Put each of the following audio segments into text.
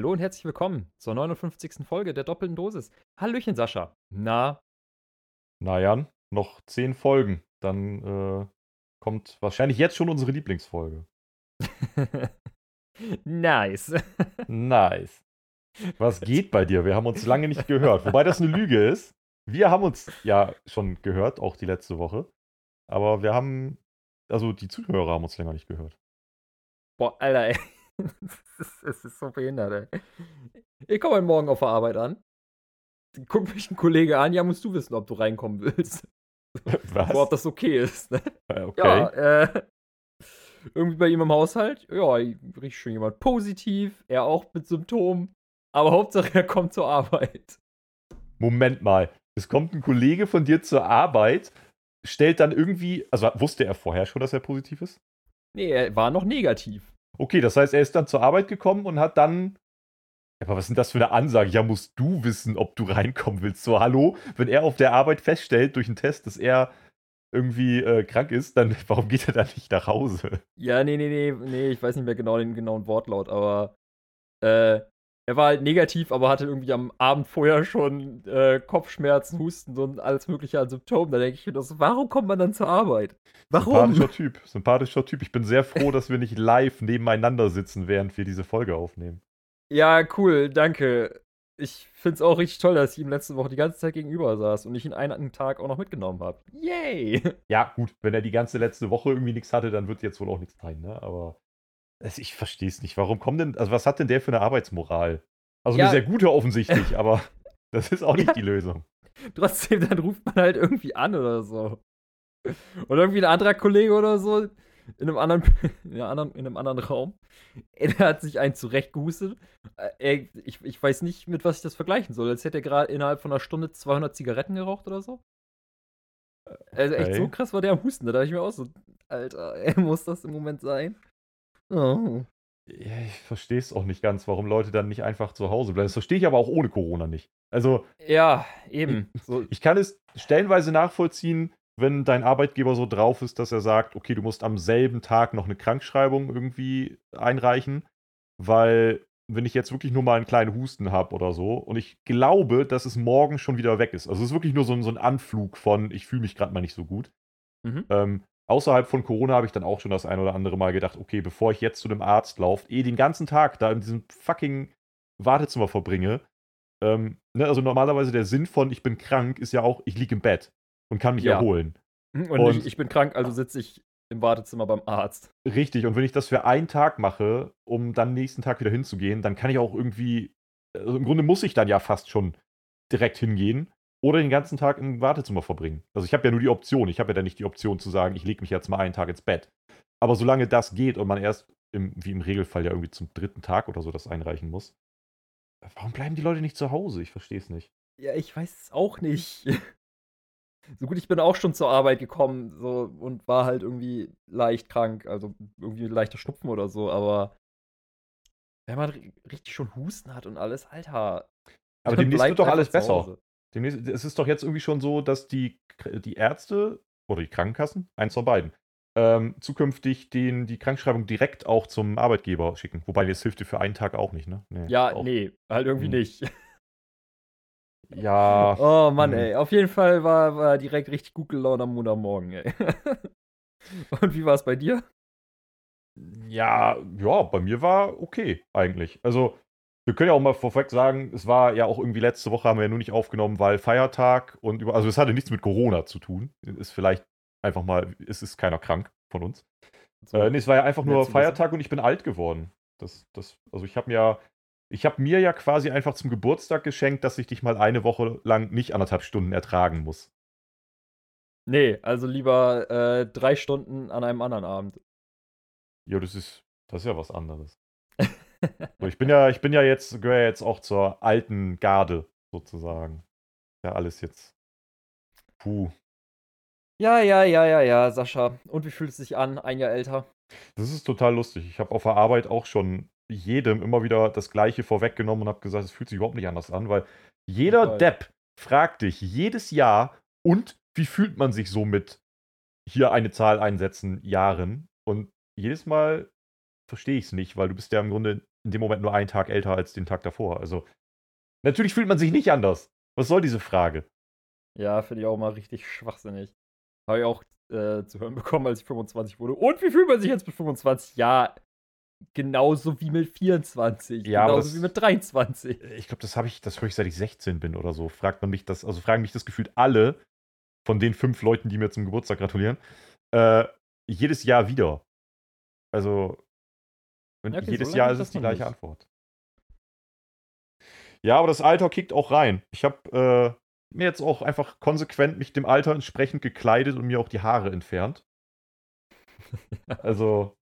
hallo und herzlich willkommen zur 59. Folge der doppelten Dosis. Hallöchen, Sascha. Na? Na Jan, noch zehn Folgen. Dann äh, kommt wahrscheinlich jetzt schon unsere Lieblingsfolge. nice. nice. Was geht bei dir? Wir haben uns lange nicht gehört. Wobei das eine Lüge ist. Wir haben uns ja schon gehört, auch die letzte Woche. Aber wir haben, also die Zuhörer haben uns länger nicht gehört. Boah, Alter, ey. Es ist so behindert, ey. Ich komme heute Morgen auf der Arbeit an. Guck mich ein Kollege an, ja, musst du wissen, ob du reinkommen willst. Was? Oder ob das okay ist. Ne? Okay. Ja, äh, irgendwie bei ihm im Haushalt, ja, riecht schon jemand positiv, er auch mit Symptomen. Aber Hauptsache, er kommt zur Arbeit. Moment mal, es kommt ein Kollege von dir zur Arbeit, stellt dann irgendwie, also wusste er vorher schon, dass er positiv ist? Nee, er war noch negativ. Okay, das heißt, er ist dann zur Arbeit gekommen und hat dann. Aber was ist denn das für eine Ansage? Ja, musst du wissen, ob du reinkommen willst. So, hallo, wenn er auf der Arbeit feststellt durch einen Test, dass er irgendwie äh, krank ist, dann warum geht er dann nicht nach Hause? Ja, nee, nee, nee, nee, ich weiß nicht mehr genau den genauen Wortlaut, aber äh, er war halt negativ, aber hatte irgendwie am Abend vorher schon äh, Kopfschmerzen, Husten und alles mögliche an Symptomen. Da denke ich mir, das, warum kommt man dann zur Arbeit? Warum? Sympathischer Typ, sympathischer Typ. Ich bin sehr froh, dass wir nicht live nebeneinander sitzen, während wir diese Folge aufnehmen. Ja, cool, danke. Ich finde es auch richtig toll, dass ich ihm letzte Woche die ganze Zeit gegenüber saß und ich ihn einen Tag auch noch mitgenommen habe. Yay! Ja, gut, wenn er die ganze letzte Woche irgendwie nichts hatte, dann wird jetzt wohl auch nichts sein, ne? Aber also ich verstehe es nicht. Warum kommt denn, also was hat denn der für eine Arbeitsmoral? Also ja. eine sehr gute offensichtlich, aber das ist auch nicht ja. die Lösung. Trotzdem, dann ruft man halt irgendwie an oder so. Oder irgendwie ein anderer Kollege oder so in einem anderen, in einem anderen, Raum. Er hat sich einen zurechtgehustet. Er, ich, ich weiß nicht, mit was ich das vergleichen soll. Als hätte er gerade innerhalb von einer Stunde 200 Zigaretten geraucht oder so. Also echt so krass war der am Husten. Da dachte ich mir auch so, Alter, ey, muss das im Moment sein? Oh. Ja, ich verstehe es auch nicht ganz, warum Leute dann nicht einfach zu Hause bleiben. Das verstehe ich aber auch ohne Corona nicht. Also. Ja, eben. Ich, so. ich kann es stellenweise nachvollziehen, wenn dein Arbeitgeber so drauf ist, dass er sagt, okay, du musst am selben Tag noch eine Krankschreibung irgendwie einreichen, weil wenn ich jetzt wirklich nur mal einen kleinen Husten habe oder so und ich glaube, dass es morgen schon wieder weg ist. Also es ist wirklich nur so ein, so ein Anflug von, ich fühle mich gerade mal nicht so gut. Mhm. Ähm, außerhalb von Corona habe ich dann auch schon das ein oder andere Mal gedacht, okay, bevor ich jetzt zu einem Arzt laufe, eh den ganzen Tag da in diesem fucking Wartezimmer verbringe. Ähm, ne, also normalerweise der Sinn von ich bin krank ist ja auch, ich liege im Bett und kann mich ja. erholen. Und, und ich, ich, bin krank, also sitze ich im Wartezimmer beim Arzt. Richtig, und wenn ich das für einen Tag mache, um dann nächsten Tag wieder hinzugehen, dann kann ich auch irgendwie, also im Grunde muss ich dann ja fast schon direkt hingehen oder den ganzen Tag im Wartezimmer verbringen. Also ich habe ja nur die Option. Ich habe ja dann nicht die Option zu sagen, ich lege mich jetzt mal einen Tag ins Bett. Aber solange das geht und man erst, im, wie im Regelfall ja irgendwie zum dritten Tag oder so das einreichen muss, warum bleiben die Leute nicht zu Hause? Ich verstehe es nicht. Ja, ich weiß es auch nicht. so gut, ich bin auch schon zur Arbeit gekommen so, und war halt irgendwie leicht krank, also irgendwie leichter Schnupfen oder so, aber wenn man richtig schon Husten hat und alles, Alter. Aber demnächst wird doch alles besser. Es ist doch jetzt irgendwie schon so, dass die, die Ärzte oder die Krankenkassen, eins von beiden, ähm, zukünftig den, die Krankschreibung direkt auch zum Arbeitgeber schicken. Wobei, das hilft dir für einen Tag auch nicht, ne? Nee, ja, auch. nee, halt irgendwie hm. nicht. Ja. Oh Mann, hm. ey. Auf jeden Fall war, war direkt richtig gut gelaunt am Montagmorgen, ey. Und wie war es bei dir? Ja, ja, bei mir war okay, eigentlich. Also, wir können ja auch mal vorweg sagen, es war ja auch irgendwie letzte Woche haben wir ja nur nicht aufgenommen, weil Feiertag und über, also es hatte nichts mit Corona zu tun. Ist vielleicht einfach mal, es ist keiner krank von uns. So, äh, nee, es war ja einfach nur Feiertag und ich bin alt geworden. Das, das, also ich habe mir, ich habe mir ja quasi einfach zum Geburtstag geschenkt, dass ich dich mal eine Woche lang nicht anderthalb Stunden ertragen muss. Nee, also lieber äh, drei Stunden an einem anderen Abend. Ja, das ist, das ist ja was anderes. So, ich bin ja, ich bin ja jetzt, gehöre jetzt auch zur alten Garde, sozusagen. Ja, alles jetzt. Puh. Ja, ja, ja, ja, ja, Sascha. Und wie fühlt es sich an, ein Jahr älter? Das ist total lustig. Ich habe auf der Arbeit auch schon jedem immer wieder das Gleiche vorweggenommen und habe gesagt, es fühlt sich überhaupt nicht anders an, weil jeder Total. Depp fragt dich jedes Jahr, und wie fühlt man sich so mit hier eine Zahl einsetzen, Jahren? Und jedes Mal verstehe ich es nicht, weil du bist ja im Grunde in dem Moment nur einen Tag älter als den Tag davor. Also, natürlich fühlt man sich nicht anders. Was soll diese Frage? Ja, finde ich auch mal richtig schwachsinnig. Habe ich auch äh, zu hören bekommen, als ich 25 wurde. Und wie fühlt man sich jetzt mit 25? Ja, genauso wie mit 24. Ja, genauso das- wie mit 23. Ich glaube, das habe ich, das höre ich seit ich 16 bin oder so. Fragt man mich das, also fragen mich das gefühlt alle von den fünf Leuten, die mir zum Geburtstag gratulieren, äh, jedes Jahr wieder. Also und Ja, okay, so jedes lange Jahr ist es die gleiche nicht. Antwort. Ja, aber das Alter kickt auch rein. Ich habe äh, mir jetzt auch einfach konsequent mich dem Alter entsprechend gekleidet und mir auch die Haare entfernt. Also,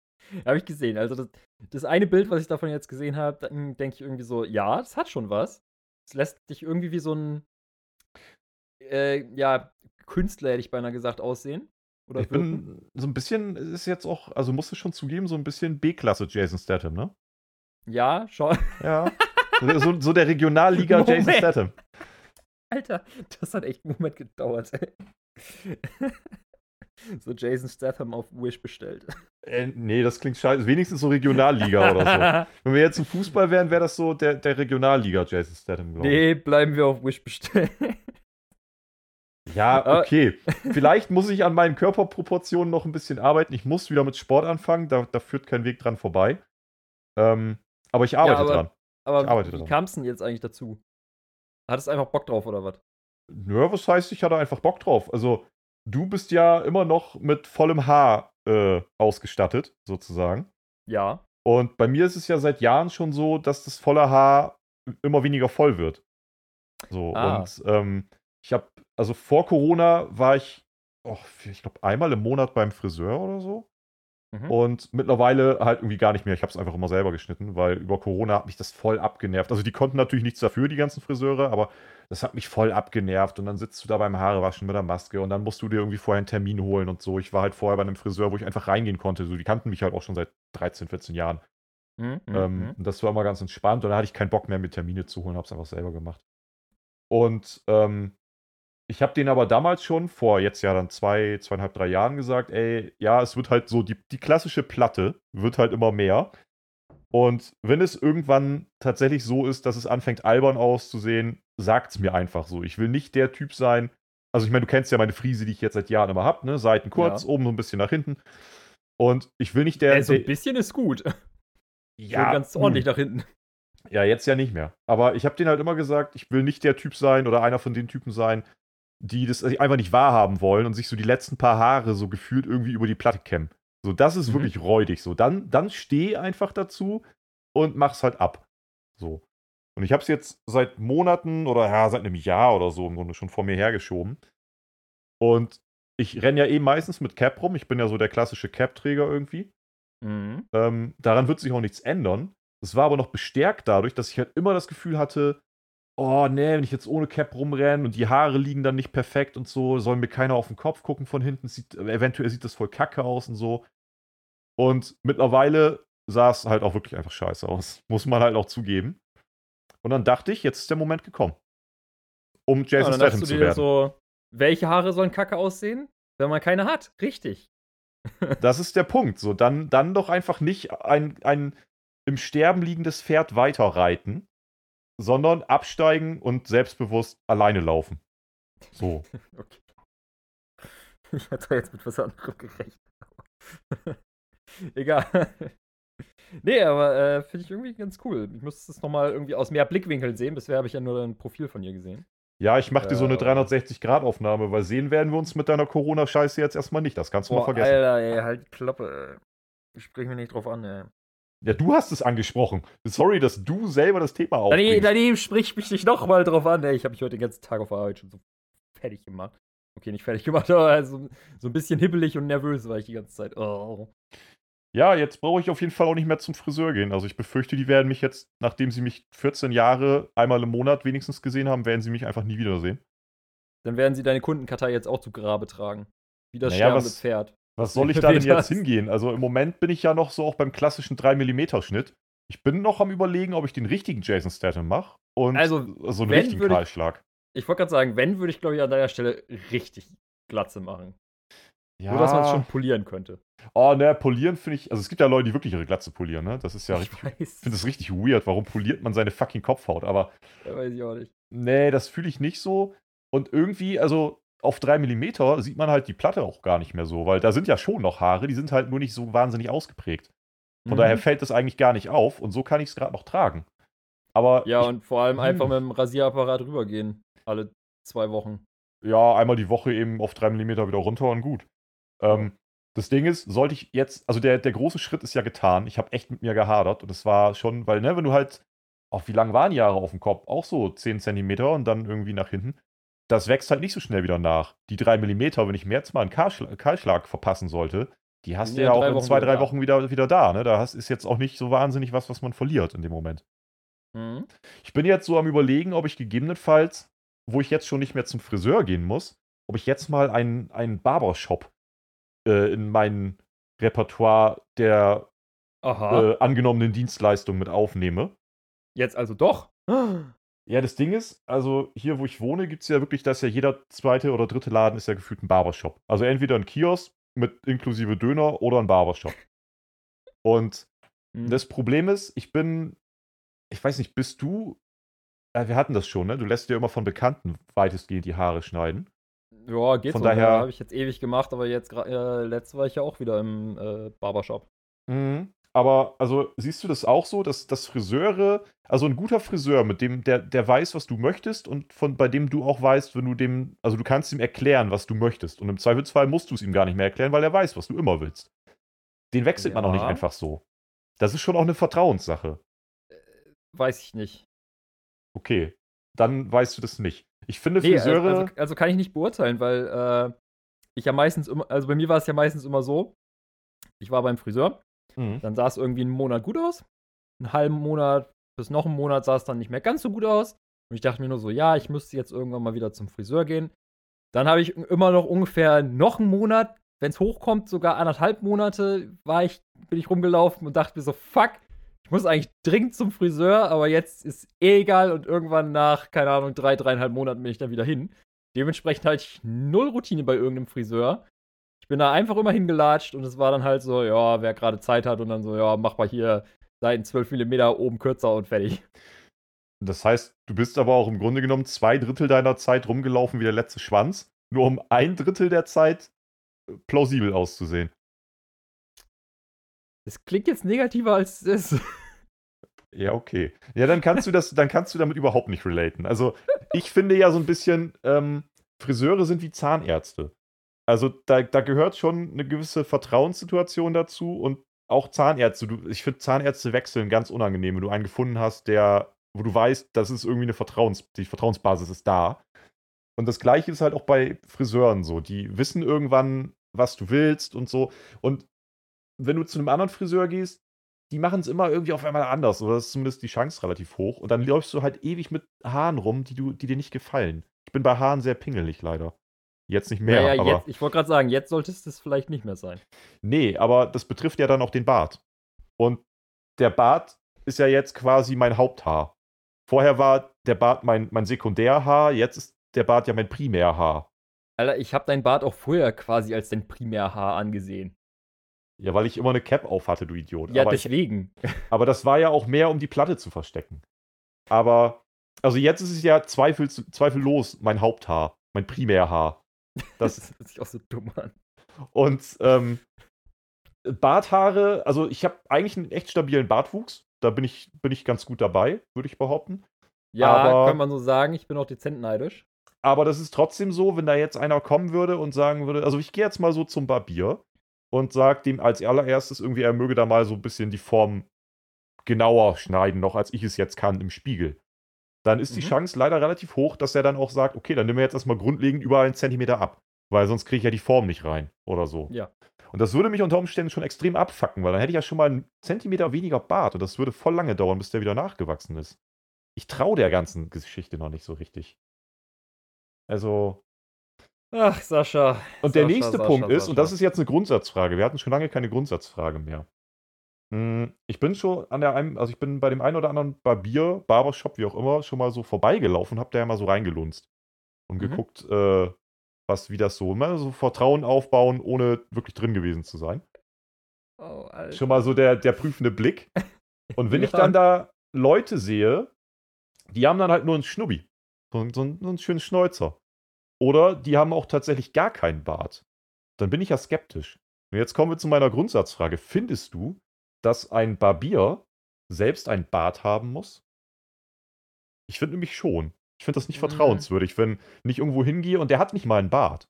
Habe ich gesehen. Also das, das eine Bild, was ich davon jetzt gesehen habe, dann denke ich irgendwie so, ja, das hat schon was. Es lässt dich irgendwie wie so ein, äh, ja, Künstler, hätte ich beinahe gesagt, aussehen. Oder ich bin so ein bisschen, ist jetzt auch, also musst du schon zugeben, so ein bisschen B-Klasse Jason Statham, ne? Ja, schon. Ja. so, so der Regionalliga Jason Moment. Statham. Alter, das hat echt einen Moment gedauert. ey. so Jason Statham auf Wish bestellt. Äh, nee, das klingt scheiße. Wenigstens so Regionalliga oder so. Wenn wir jetzt im Fußball wären, wäre das so der, der Regionalliga Jason Statham, glaube ich. nee, bleiben wir auf Wish bestellt. Ja, Aber- okay. Vielleicht muss ich an meinen Körperproportionen noch ein bisschen arbeiten. Ich muss wieder mit Sport anfangen. Da, da führt kein Weg dran vorbei. Ähm, aber ich arbeite aber- dran. Ich Aber arbeite wie dran. kam es denn jetzt eigentlich dazu? Hattest du einfach Bock drauf oder was? Nö, was heißt, ich hatte einfach Bock drauf. Also, du bist ja immer noch mit vollem Haar äh, ausgestattet, sozusagen. Ja. Und bei mir ist es ja seit Jahren schon so, dass das volle Haar immer weniger voll wird. So, Ah. und ähm, ich habe, also vor Corona war ich, oh, ich glaube, einmal im Monat beim Friseur oder so. Mhm. Und mittlerweile halt irgendwie gar nicht mehr. Ich habe es einfach immer selber geschnitten, weil über Corona hat mich das voll abgenervt. Also die konnten natürlich nichts dafür, die ganzen Friseure, aber das hat mich voll abgenervt. Und dann sitzt du da beim Haarewaschen mit der Maske und dann musst du dir irgendwie vorher einen Termin holen und so. Ich war halt vorher bei einem Friseur, wo ich einfach reingehen konnte. So, die kannten mich halt auch schon seit 13, 14 Jahren. Mhm, mhm, Ähm, mhm. und das war immer ganz entspannt und da hatte ich keinen Bock mehr, mir Termine zu holen, habe es einfach selber gemacht. Und ähm, ich habe denen aber damals schon, vor jetzt ja dann zwei, zweieinhalb, drei Jahren gesagt, ey, ja, es wird halt so, die, die klassische Platte wird halt immer mehr. Und wenn es irgendwann tatsächlich so ist, dass es anfängt albern auszusehen, sagt's mir einfach so. Ich will nicht der Typ sein. Also ich meine, du kennst ja meine Frise, die ich jetzt seit Jahren immer habe, ne? Seiten kurz, Ja. oben so ein bisschen nach hinten. Und ich will nicht der. Äh, so ein bisschen ist gut. ja, ganz mh. ordentlich nach hinten. Ja, jetzt ja nicht mehr. Aber ich habe denen halt immer gesagt, ich will nicht der Typ sein oder einer von den Typen sein, die das einfach nicht wahrhaben wollen und sich so die letzten paar Haare so gefühlt irgendwie über die Platte kämmen. So, das ist Mhm. wirklich räudig. So, dann, dann steh einfach dazu und mach's halt ab. So. Und ich habe es jetzt seit Monaten oder ja, seit einem Jahr oder so im Grunde schon vor mir hergeschoben. Und ich renne ja eh meistens mit Cap rum. Ich bin ja so der klassische Cap-Träger irgendwie. Mhm. Ähm, daran wird sich auch nichts ändern. Es war aber noch bestärkt dadurch, dass ich halt immer das Gefühl hatte, oh nee, wenn ich jetzt ohne Cap rumrenne und die Haare liegen dann nicht perfekt und so, soll mir keiner auf den Kopf gucken von hinten, sieht, eventuell sieht das voll kacke aus und so. Und mittlerweile sah es halt auch wirklich einfach scheiße aus. Muss man halt auch zugeben. Und dann dachte ich, jetzt ist der Moment gekommen. Um Ja, Jason dachtest Statham zu werden. so, welche Haare sollen kacke aussehen? Wenn man keine hat. Richtig. Das ist der Punkt. So, dann, dann doch einfach nicht ein, ein im Sterben liegendes Pferd weiterreiten, sondern absteigen und selbstbewusst alleine laufen. So. Okay. Ich hatte jetzt mit was anderem gerechnet. Egal. Nee, aber äh, finde ich irgendwie ganz cool. Ich muss das nochmal irgendwie aus mehr Blickwinkeln sehen. Bisher habe ich ja nur ein Profil von ihr gesehen. Ja, ich mache dir so eine Äh. 360-Grad-Aufnahme, weil sehen werden wir uns mit deiner Corona-Scheiße jetzt erstmal nicht. Das kannst du mal Boah, vergessen. Alter, ey, halt die Klappe. Ich sprich mich nicht drauf an, ey. Ja, du hast es angesprochen. Sorry, dass du selber das Thema aufbringst. daneben sprich mich nicht nochmal drauf an, ey. Ich habe mich heute den ganzen Tag auf der Arbeit schon so fertig gemacht. Okay, nicht fertig gemacht, aber also, so ein bisschen hibbelig und nervös war ich die ganze Zeit. Oh. Ja, jetzt brauche ich auf jeden Fall auch nicht mehr zum Friseur gehen. Also ich befürchte, die werden mich jetzt, nachdem sie mich 14 Jahre einmal im Monat wenigstens gesehen haben, werden sie mich einfach nie wiedersehen. Dann werden sie deine Kundenkartei jetzt auch zu Grabe tragen. Wie das Naja, sterbende was- Pferd. Was soll ich da denn jetzt hingehen? Also im Moment bin ich ja noch so auch beim klassischen 3mm-Schnitt. Ich bin noch am überlegen, ob ich den richtigen Jason Statham mache. Und Also, so einen richtigen würde ich- Kahlschlag. Ich wollte gerade sagen, wenn, würde ich, glaube ich, an deiner Stelle richtig Glatze machen. Ja. Nur, dass man es schon polieren könnte. Oh, ne, polieren finde ich. Also, es gibt ja Leute, die wirklich ihre Glatze polieren, ne? Das ist ja ich richtig. Ich finde das richtig weird. Warum poliert man seine fucking Kopfhaut? Aber Ja, weiß ich auch nicht. nee, das fühle ich nicht so. Und irgendwie, also auf 3 mm sieht man halt die Platte auch gar nicht mehr so, weil da sind ja schon noch Haare, die sind halt nur nicht so wahnsinnig ausgeprägt. Von Mhm. daher fällt das eigentlich gar nicht auf und so kann ich es gerade noch tragen. Aber Ja, ich, und vor allem Hm. einfach mit dem Rasierapparat rübergehen. Alle zwei Wochen. ja, einmal die Woche eben auf 3 mm wieder runter und gut. Ähm, das Ding ist, sollte ich jetzt, also der, der große Schritt ist ja getan. Ich habe echt mit mir gehadert und es war schon, weil, ne, wenn du halt, auch wie lang waren die Jahre auf dem Kopf? Auch so 10 cm und dann irgendwie nach hinten. Das wächst halt nicht so schnell wieder nach. Die 3 mm, wenn ich mir jetzt mal einen Kahlschlag, Kahlschlag verpassen sollte, die hast du Ja, ja auch drei in zwei, drei. Wochen wieder, wieder da. Ne? Da hast, ist jetzt auch nicht so wahnsinnig was, was man verliert in dem Moment. Mhm. Ich bin jetzt so am Überlegen, ob ich gegebenenfalls, wo ich jetzt schon nicht mehr zum Friseur gehen muss, ob ich jetzt mal einen, einen Barbershop äh, in mein Repertoire der äh, angenommenen Dienstleistungen mit aufnehme. Jetzt also doch. Ja, das Ding ist, also hier, wo ich wohne, gibt es ja wirklich, dass ja jeder zweite oder dritte Laden ist ja gefühlt ein Barbershop. Also entweder ein Kiosk mit inklusive Döner oder ein Barbershop. Und Mhm. das Problem ist, ich bin, ich weiß nicht, bist du, äh, wir hatten das schon, ne? Du lässt dir immer von Bekannten weitestgehend die Haare schneiden. Ja, geht Von so. daher- Habe ich jetzt ewig gemacht, aber jetzt äh, letzte war ich ja auch wieder im äh, Barbershop. Mhm. Aber, also, siehst du das auch so, dass, dass Friseure, also ein guter Friseur, mit dem, der, der weiß, was du möchtest und von, bei dem du auch weißt, wenn du dem, also du kannst ihm erklären, was du möchtest. Und im Zweifelsfall musst du es ihm gar nicht mehr erklären, weil er weiß, was du immer willst. Den wechselt man auch nicht Ja. einfach so. Das ist schon auch eine Vertrauenssache. Weiß ich nicht. Okay, dann weißt du das nicht. Ich finde Nee, also, Friseure. also, also kann ich nicht beurteilen, weil äh, ich ja meistens immer, also bei mir war es ja meistens immer so, ich war beim Friseur, Mhm. dann sah es irgendwie einen Monat gut aus, einen halben Monat bis noch einen Monat sah es dann nicht mehr ganz so gut aus. Und ich dachte mir nur so, ja, ich müsste jetzt irgendwann mal wieder zum Friseur gehen. Dann habe ich immer noch ungefähr noch einen Monat, wenn es hochkommt, sogar anderthalb Monate, war ich, bin ich rumgelaufen und dachte mir so, fuck, ich muss eigentlich dringend zum Friseur, aber jetzt ist eh egal und irgendwann nach, keine Ahnung, drei, dreieinhalb Monaten bin ich dann wieder hin. Dementsprechend hatte ich null Routine bei irgendeinem Friseur. Ich bin da einfach immer hingelatscht und es war dann halt so, ja, wer gerade Zeit hat und dann so, ja, mach mal hier Seiten 12 mm oben kürzer und fertig. Das heißt, du bist aber auch im Grunde genommen zwei Drittel deiner Zeit rumgelaufen wie der letzte Schwanz, nur um ein Drittel der Zeit äh, plausibel auszusehen. Das klingt jetzt negativer als es ist. Ja, okay. Ja, dann kannst du das, dann kannst du damit überhaupt nicht relaten. Also, ich finde ja so ein bisschen, ähm, Friseure sind wie Zahnärzte. Also, da, da gehört schon eine gewisse Vertrauenssituation dazu und auch Zahnärzte. Du, ich finde Zahnärzte wechseln ganz unangenehm, wenn du einen gefunden hast, der, wo du weißt, das ist irgendwie eine Vertrauens, die Vertrauensbasis ist da. Und das Gleiche ist halt auch bei Friseuren so. Die wissen irgendwann, was du willst und so. Und wenn du zu einem anderen Friseur gehst, die machen es immer irgendwie auf einmal anders. Oder ist zumindest die Chance relativ hoch. Und dann läufst du halt ewig mit Haaren rum, die, du, die dir nicht gefallen. Ich bin bei Haaren sehr pingelig, leider. Jetzt nicht mehr, naja, aber. jetzt, ich wollte gerade sagen, jetzt sollte es das vielleicht nicht mehr sein. Nee, aber das betrifft ja dann auch den Bart. Und der Bart ist ja jetzt quasi mein Haupthaar. Vorher war der Bart mein, mein Sekundärhaar, jetzt ist der Bart ja mein Primärhaar. Alter, ich habe dein Bart auch vorher quasi als dein Primärhaar angesehen. Ja, weil ich immer eine Cap auf hatte, du Idiot. Ja, aber, ich, deswegen. aber das war ja auch mehr, um die Platte zu verstecken. Aber, also jetzt ist es ja zweifel, zweifellos mein Haupthaar, mein Primärhaar. Das, Das hört sich auch so dumm an. Und ähm, Barthaare, also ich habe eigentlich einen echt stabilen Bartwuchs. Da bin ich, bin ich ganz gut dabei, würde ich behaupten. Ja, Aber- kann man so sagen. Ich bin auch dezent neidisch. Aber das ist trotzdem so, wenn da jetzt einer kommen würde und sagen würde, also ich gehe jetzt mal so zum Barbier und sage dem als allererstes irgendwie, er möge da mal so ein bisschen die Form genauer schneiden, noch als ich es jetzt kann im Spiegel. Dann ist die Mhm. Chance leider relativ hoch, dass er dann auch sagt, okay, dann nehmen wir jetzt erstmal grundlegend überall einen Zentimeter ab, weil sonst kriege ich ja die Form nicht rein oder so. Ja. Und das würde mich unter Umständen schon extrem abfacken, weil dann hätte ich ja schon mal einen Zentimeter weniger Bart und das würde voll lange dauern, bis der wieder nachgewachsen ist. Ich traue der ganzen Geschichte noch nicht so richtig. Also, Ach, Sascha. und der Sascha, nächste Sascha, Punkt ist, und Sascha. das ist jetzt eine Grundsatzfrage, wir hatten schon lange keine Grundsatzfrage mehr. Hm, Ich bin schon an der einen, also ich bin bei dem einen oder anderen Barbier, Barbershop, wie auch immer, schon mal so vorbeigelaufen, hab da ja mal so reingelunzt und Mhm. geguckt, äh, was wie das so, immer so Vertrauen aufbauen, ohne wirklich drin gewesen zu sein. Oh. Schon mal so der, der prüfende Blick. Und wenn ich dann da Leute sehe, die haben dann halt nur einen Schnubbi. So, so, einen- so einen schönen Schnäuzer. Oder die haben auch tatsächlich gar keinen Bart. Dann bin ich ja skeptisch. Und jetzt kommen wir zu meiner Grundsatzfrage. Findest du, dass ein Barbier selbst ein Bart haben muss? Ich finde nämlich schon. Ich finde das nicht Mhm. vertrauenswürdig, wenn ich irgendwo hingehe und der hat nicht mal einen Bart.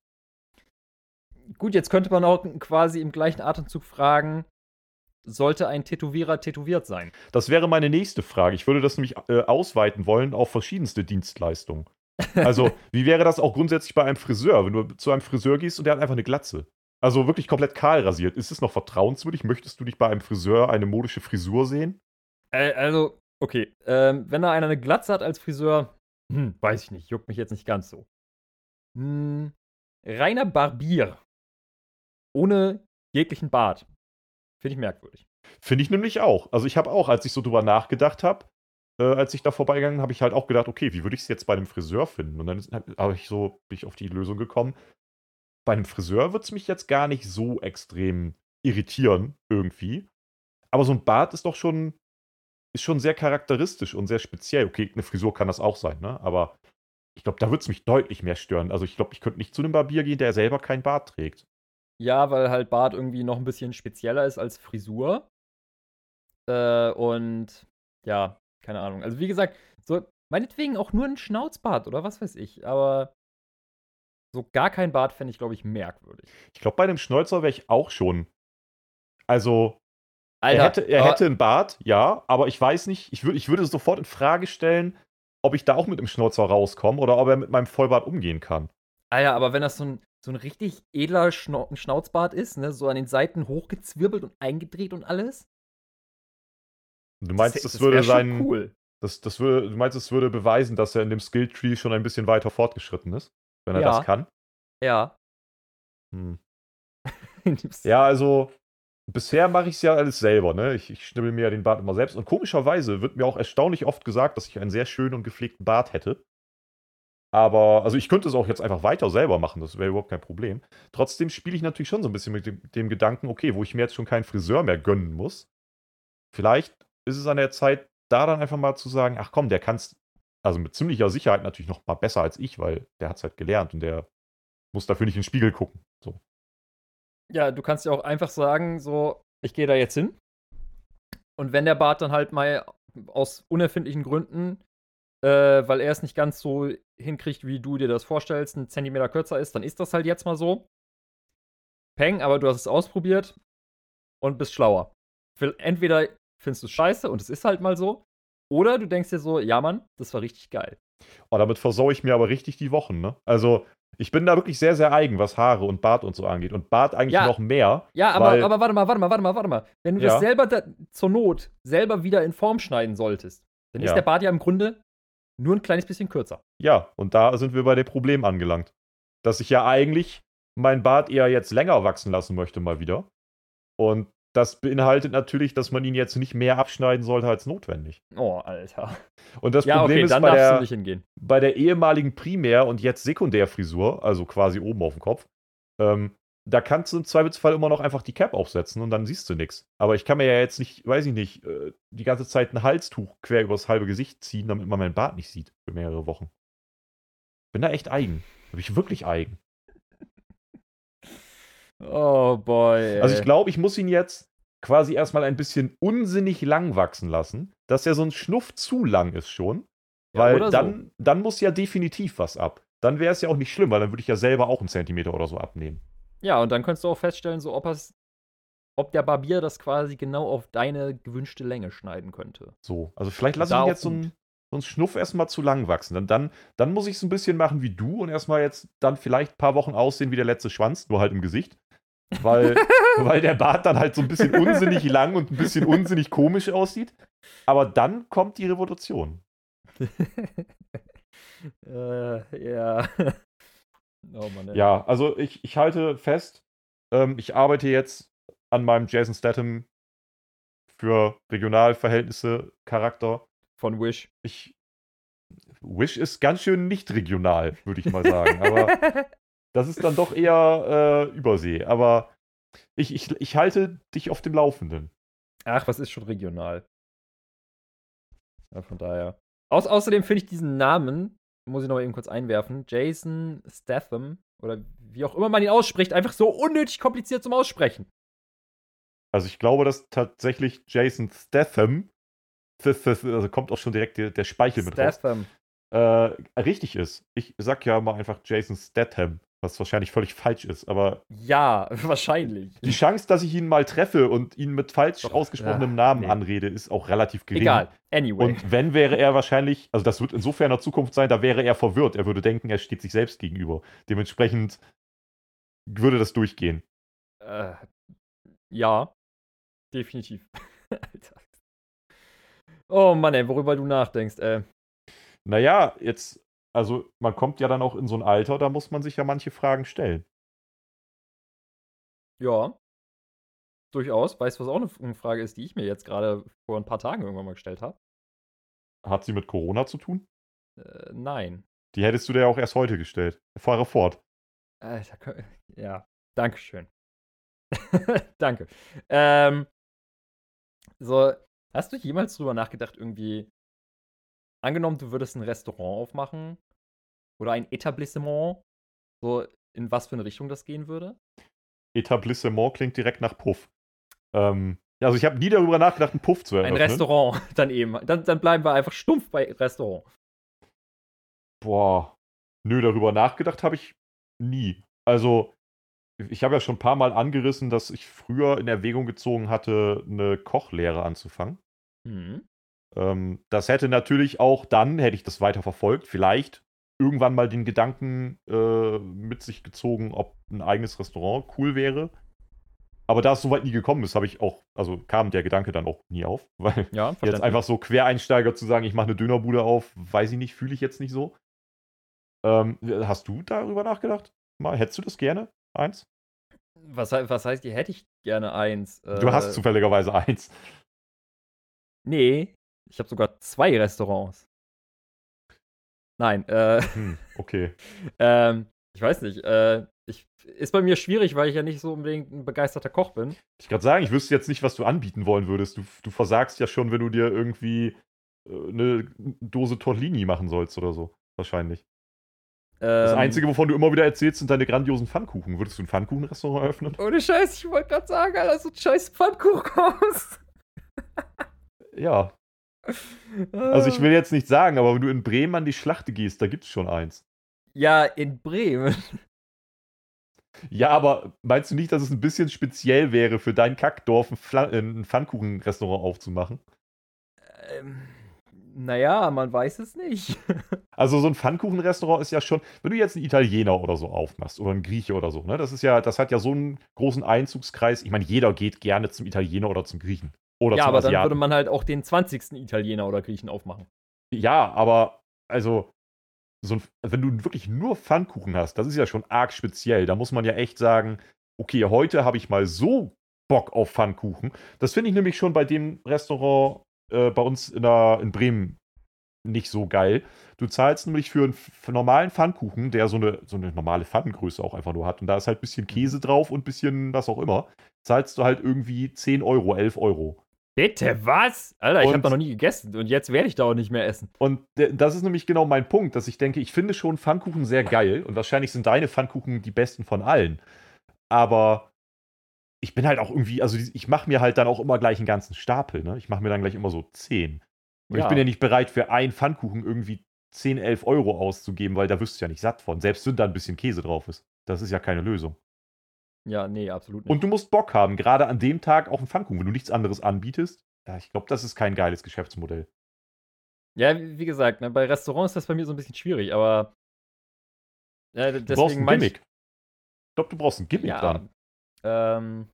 Gut, jetzt könnte man auch quasi im gleichen Atemzug fragen, sollte ein Tätowierer tätowiert sein? Das wäre meine nächste Frage. Ich würde das nämlich äh, ausweiten wollen auf verschiedenste Dienstleistungen. Also, wie wäre das auch grundsätzlich bei einem Friseur, wenn du zu einem Friseur gehst und der hat einfach eine Glatze? Also wirklich komplett kahl rasiert. Ist es noch vertrauenswürdig? Möchtest du dich bei einem Friseur eine modische Frisur sehen? Äh, also, okay, ähm, wenn da einer eine Glatze hat als Friseur, hm, weiß ich nicht, juckt mich jetzt nicht ganz so. Hm, reiner Barbier. Ohne jeglichen Bart. Finde ich merkwürdig. Finde ich nämlich auch. Also ich habe auch, als ich so drüber nachgedacht habe, äh, als ich da vorbeigegangen habe ich halt auch gedacht, okay, wie würde ich es jetzt bei einem Friseur finden? Und dann habe ich so, bin ich auf die Lösung gekommen. Bei einem Friseur wird es mich jetzt gar nicht so extrem irritieren, irgendwie. Aber so ein Bart ist doch schon, ist schon sehr charakteristisch und sehr speziell. Okay, eine Frisur kann das auch sein, ne? Aber ich glaube, da würde es mich deutlich mehr stören. Also ich glaube, ich könnte nicht zu einem Barbier gehen, der selber keinen Bart trägt. Ja, weil halt Bart irgendwie noch ein bisschen spezieller ist als Frisur. Äh, und ja, keine Ahnung. Also wie gesagt, so meinetwegen auch nur ein Schnauzbart oder was weiß ich, aber so gar kein Bart fände ich, glaube ich, merkwürdig. Ich glaube, bei einem Schnäuzer wäre ich auch schon. Also, Alter, er hätte, er aber- hätte einen Bart, ja, aber ich weiß nicht, ich, würd, ich würde sofort in Frage stellen, ob ich da auch mit dem Schnäuzer rauskomme oder ob er mit meinem Vollbart umgehen kann. Ah ja, aber wenn das so ein, so ein richtig edler Schnau Schnauzbart ist, ne, so an den Seiten hochgezwirbelt und eingedreht und alles. Du meinst, das, das würde wär schon sein, cool. das, das würde, du meinst, es würde beweisen, dass er in dem Skilltree schon ein bisschen weiter fortgeschritten ist, wenn er Ja. das kann? Ja. Hm. Ja, also bisher mache ich es ja alles selber, ne? Ich, ich schnibbel mir ja den Bart immer selbst. Und komischerweise wird mir auch erstaunlich oft gesagt, dass ich einen sehr schönen und gepflegten Bart hätte. Aber, also ich könnte es auch jetzt einfach weiter selber machen, das wäre überhaupt kein Problem. Trotzdem spiele ich natürlich schon so ein bisschen mit dem, dem Gedanken, okay, wo ich mir jetzt schon keinen Friseur mehr gönnen muss. Vielleicht ist es an der Zeit, da dann einfach mal zu sagen, ach komm, der kann es, also mit ziemlicher Sicherheit natürlich noch mal besser als ich, weil der hat es halt gelernt und der muss dafür nicht in den Spiegel gucken. So. Ja, du kannst ja auch einfach sagen, so, ich gehe da jetzt hin. Und wenn der Bart dann halt mal aus unerfindlichen Gründen, äh, weil er es nicht ganz so hinkriegt, wie du dir das vorstellst, einen Zentimeter kürzer ist, dann ist das halt jetzt mal so. Peng, aber du hast es ausprobiert und bist schlauer. Entweder findest du es scheiße und es ist halt mal so, oder du denkst dir so, ja Mann, das war richtig geil. Oh, damit versaue ich mir aber richtig die Wochen, ne? Also, ich bin da wirklich sehr, sehr eigen, was Haare und Bart und so angeht. Und Bart eigentlich Ja. noch mehr. Ja, aber, Weil- aber warte mal, warte mal, warte mal, warte mal. Wenn du Ja. das selber da, zur Not selber wieder in Form schneiden solltest, dann ist Ja. der Bart ja im Grunde nur ein kleines bisschen kürzer. Ja, und da sind wir bei dem Problem angelangt. Dass ich ja eigentlich meinen Bart eher jetzt länger wachsen lassen möchte, mal wieder. Und das beinhaltet natürlich, dass man ihn jetzt nicht mehr abschneiden sollte als notwendig. Oh, Alter. Und das ja, Problem okay, ist bei der, nicht hingehen. bei der ehemaligen Primär- und jetzt Sekundärfrisur, also quasi oben auf dem Kopf, ähm, da kannst du im Zweifelsfall immer noch einfach die Cap aufsetzen und dann siehst du nichts. Aber ich kann mir ja jetzt nicht, weiß ich nicht, äh, die ganze Zeit ein Halstuch quer übers halbe Gesicht ziehen, damit man meinen Bart nicht sieht für mehrere Wochen. Bin da echt eigen. Bin ich wirklich eigen. Oh, boy. Also ich glaube, ich muss ihn jetzt quasi erstmal ein bisschen unsinnig lang wachsen lassen, dass er so ein Schnuff zu lang ist schon. Ja, Weil oder so. dann, dann muss ja definitiv was ab. Dann wäre es ja auch nicht schlimm, weil dann würde ich ja selber auch einen Zentimeter oder so abnehmen. Ja, und dann könntest du auch feststellen, so ob ob der Barbier das quasi genau auf deine gewünschte Länge schneiden könnte. So. Also vielleicht lasse ich ihn jetzt so einen, so einen Schnuff erstmal zu lang wachsen. Dann, dann, dann muss ich es ein bisschen machen wie du und erstmal jetzt dann vielleicht ein paar Wochen aussehen wie der letzte Schwanz, nur halt im Gesicht. Weil, weil der Bart dann halt so ein bisschen unsinnig lang und ein bisschen unsinnig komisch aussieht. Aber dann kommt die Revolution. äh, ja. oh Mann. ey. Ja, also ich, ich halte fest, ähm, ich arbeite jetzt an meinem Jason Statham für Regionalverhältnisse Charakter. Von Wish. Ich Wish ist ganz schön nicht regional, würde ich mal sagen. Aber Das ist dann doch eher äh, Übersee. Aber ich, ich, ich halte dich auf dem Laufenden. Ach, was ist schon regional? Ja, von daher. Au außerdem finde ich diesen Namen, muss ich noch eben kurz einwerfen, Jason Statham oder wie auch immer man ihn ausspricht, einfach so unnötig kompliziert zum Aussprechen. Also ich glaube, dass tatsächlich Jason Statham, also kommt auch schon direkt der, der Speichel mit raus, Statham. äh, richtig ist. Ich sag ja mal einfach Jason Statham, was wahrscheinlich völlig falsch ist, aber Ja, wahrscheinlich. die Chance, dass ich ihn mal treffe und ihn mit falsch Doch, ausgesprochenem ja, Namen nee. anrede, ist auch relativ gering. Egal. Anyway. Und wenn wäre er wahrscheinlich, also das wird insofern in der Zukunft sein, da wäre er verwirrt. Er würde denken, er steht sich selbst gegenüber. Dementsprechend würde das durchgehen. Äh, ja, definitiv. Alter. Oh Mann, ey, worüber du nachdenkst, ey. Naja, jetzt, also man kommt ja dann auch in so ein Alter, da muss man sich ja manche Fragen stellen. Ja. Durchaus. Weißt du, was auch eine Frage ist, die ich mir jetzt gerade vor ein paar Tagen irgendwann mal gestellt habe? Hat sie mit Corona zu tun? Äh, nein. Die hättest du dir ja auch erst heute gestellt. Fahre fort. Alter, kö- ja, Dankeschön. Danke. Ähm, so, hast du jemals drüber nachgedacht, irgendwie, angenommen, du würdest ein Restaurant aufmachen oder ein Etablissement, so in was für eine Richtung das gehen würde? Etablissement klingt direkt nach Puff. Ähm, also ich habe nie darüber nachgedacht, einen Puff zu Ein eröffnen. Restaurant, dann eben. Dann, dann bleiben wir einfach stumpf bei Restaurant. Boah. Nö, darüber nachgedacht habe ich nie. Also, ich habe ja schon ein paar Mal angerissen, dass ich früher in Erwägung gezogen hatte, eine Kochlehre anzufangen. Hm. Ähm, das hätte natürlich auch dann, hätte ich das weiter verfolgt, vielleicht irgendwann mal den Gedanken äh, mit sich gezogen, ob ein eigenes Restaurant cool wäre. Aber da es soweit nie gekommen ist, habe ich auch, also kam der Gedanke dann auch nie auf, weil Ja, jetzt einfach so Quereinsteiger zu sagen, ich mache eine Dönerbude auf, weiß ich nicht, fühle ich jetzt nicht so. Ähm, hast du darüber nachgedacht? Mal, hättest du das gerne? Eins? Was, was heißt, hier hätte ich gerne eins? Du Äh, hast zufälligerweise eins. Nee, ich habe sogar zwei Restaurants. Nein, äh, Hm, okay. ähm, ich weiß nicht. Äh, ich, ist bei mir schwierig, weil ich ja nicht so unbedingt ein begeisterter Koch bin. Ich gerade sagen, ich wüsste jetzt nicht, was du anbieten wollen würdest. Du, du versagst ja schon, wenn du dir irgendwie äh, eine Dose Tortellini machen sollst oder so. Wahrscheinlich. Das Ähm, Einzige, wovon du immer wieder erzählst, sind deine grandiosen Pfannkuchen. Würdest du ein Pfannkuchenrestaurant eröffnen? Ohne Scheiß, ich wollte gerade sagen, Alter, so ein scheiß Pfannkuchenhaus. Ja. Also ich will jetzt nicht sagen, aber wenn du in Bremen an die Schlachte gehst, da gibt's schon eins. Ja, in Bremen. Ja, aber meinst du nicht, dass es ein bisschen speziell wäre, für dein Kackdorf ein, Fla ein Pfannkuchenrestaurant aufzumachen? Ähm, naja, man weiß es nicht. Also so ein Pfannkuchenrestaurant ist ja schon, wenn du jetzt einen Italiener oder so aufmachst oder einen Grieche oder so, ne, das ist ja, das hat ja so einen großen Einzugskreis. Ich meine, jeder geht gerne zum Italiener oder zum Griechen. Oder ja, aber dann Asiaten. würde man halt auch den 20. Italiener oder Griechen aufmachen. Ja, aber also, so ein, wenn du wirklich nur Pfannkuchen hast, das ist ja schon arg speziell. Da muss man ja echt sagen, okay, heute habe ich mal so Bock auf Pfannkuchen. Das finde ich nämlich schon bei dem Restaurant äh, bei uns in, der, in Bremen nicht so geil. Du zahlst nämlich für einen f- normalen Pfannkuchen, der so eine, so eine normale Pfannengröße auch einfach nur hat, und da ist halt ein bisschen Käse drauf und ein bisschen was auch immer, zahlst du halt irgendwie 10 Euro, 11 Euro. Bitte, was? Alter, ich habe da noch nie gegessen und jetzt werde ich da auch nicht mehr essen. Und das ist nämlich genau mein Punkt, dass ich denke, ich finde schon Pfannkuchen sehr geil und wahrscheinlich sind deine Pfannkuchen die besten von allen. Aber ich bin halt auch irgendwie, also ich mache mir halt dann auch immer gleich einen ganzen Stapel, ne? Ich mache mir dann gleich immer so 10. Und ich bin ja nicht bereit, für einen Pfannkuchen irgendwie 10, 11 Euro auszugeben, weil da wirst du ja nicht satt von. Selbst wenn da ein bisschen Käse drauf ist. Das ist ja keine Lösung. Ja, nee, absolut nicht. Und du musst Bock haben, gerade an dem Tag auf einen Pfannkuchen. Wenn du nichts anderes anbietest, ja, ich glaube, das ist kein geiles Geschäftsmodell. Ja, wie gesagt, ne, bei Restaurants ist das bei mir so ein bisschen schwierig, aber äh, d- Du brauchst deswegen ein Gimmick. Ich glaube, du brauchst ein Gimmick Ja, dann. ähm,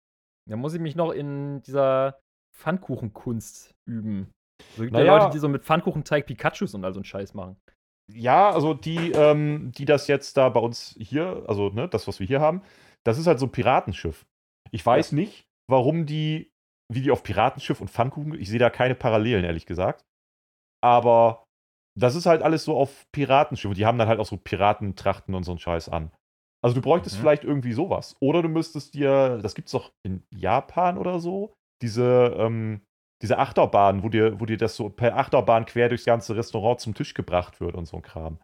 da muss ich mich noch in dieser Pfannkuchenkunst üben. So gibt ja Naja. Leute, die so mit Pfannkuchenteig Pikachus und all so einen Scheiß machen. Ja, also die, ähm, die das jetzt da bei uns hier, also ne, das, was wir hier haben, das ist halt so ein Piratenschiff. Ich weiß nicht, warum die, wie die auf Piratenschiff und Pfannkuchen, ich sehe da keine Parallelen, ehrlich gesagt. Aber das ist halt alles so auf Piratenschiff. Und die haben dann halt auch so Piratentrachten und so einen Scheiß an. Also du bräuchtest Mhm. vielleicht irgendwie sowas. Oder du müsstest dir, das gibt's doch in Japan oder so, diese, ähm, diese Achterbahn, wo dir, wo dir das so per Achterbahn quer durchs ganze Restaurant zum Tisch gebracht wird und so ein Kram.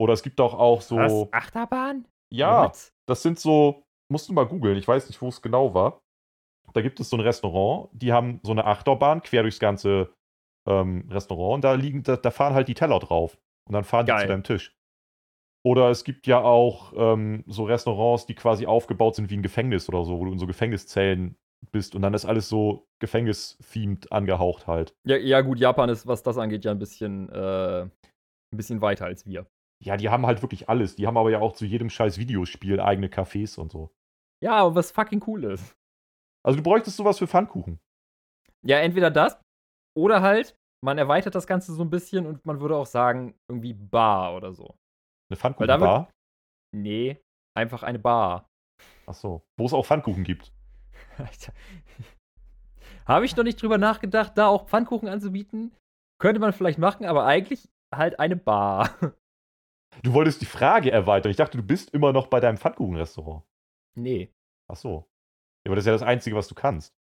Oder es gibt doch auch so. Was? Achterbahn? Ja, What? das sind so, musst du mal googeln, ich weiß nicht, wo es genau war. Da gibt es so ein Restaurant, die haben so eine Achterbahn quer durchs ganze ähm, Restaurant und da liegen, da, da fahren halt die Teller drauf. Und dann fahren die Geil. zu deinem Tisch. Oder es gibt ja auch ähm, so Restaurants, die quasi aufgebaut sind wie ein Gefängnis oder so, wo du in so Gefängniszellen bist und dann ist alles so Gefängnis-themed angehaucht halt. Ja, ja, gut, Japan ist, was das angeht, ja ein bisschen, äh, ein bisschen weiter als wir. Ja, die haben halt wirklich alles. Die haben aber ja auch zu jedem scheiß Videospiel eigene Cafés und so. Ja, aber was fucking cool ist. Also du bräuchtest sowas für Pfannkuchen. Ja, entweder das oder halt, man erweitert das Ganze so ein bisschen und man würde auch sagen, irgendwie Bar oder so. Eine Pfannkuchenbar. Nee, einfach eine Bar. Ach so. Wo es auch Pfannkuchen gibt. Alter. Habe ich noch nicht drüber nachgedacht, da auch Pfannkuchen anzubieten? Könnte man vielleicht machen, aber eigentlich halt eine Bar. Du wolltest die Frage erweitern. Ich dachte, du bist immer noch bei deinem Pfannkuchenrestaurant. Nee. Ach so. Ja, aber das ist ja das Einzige, was du kannst.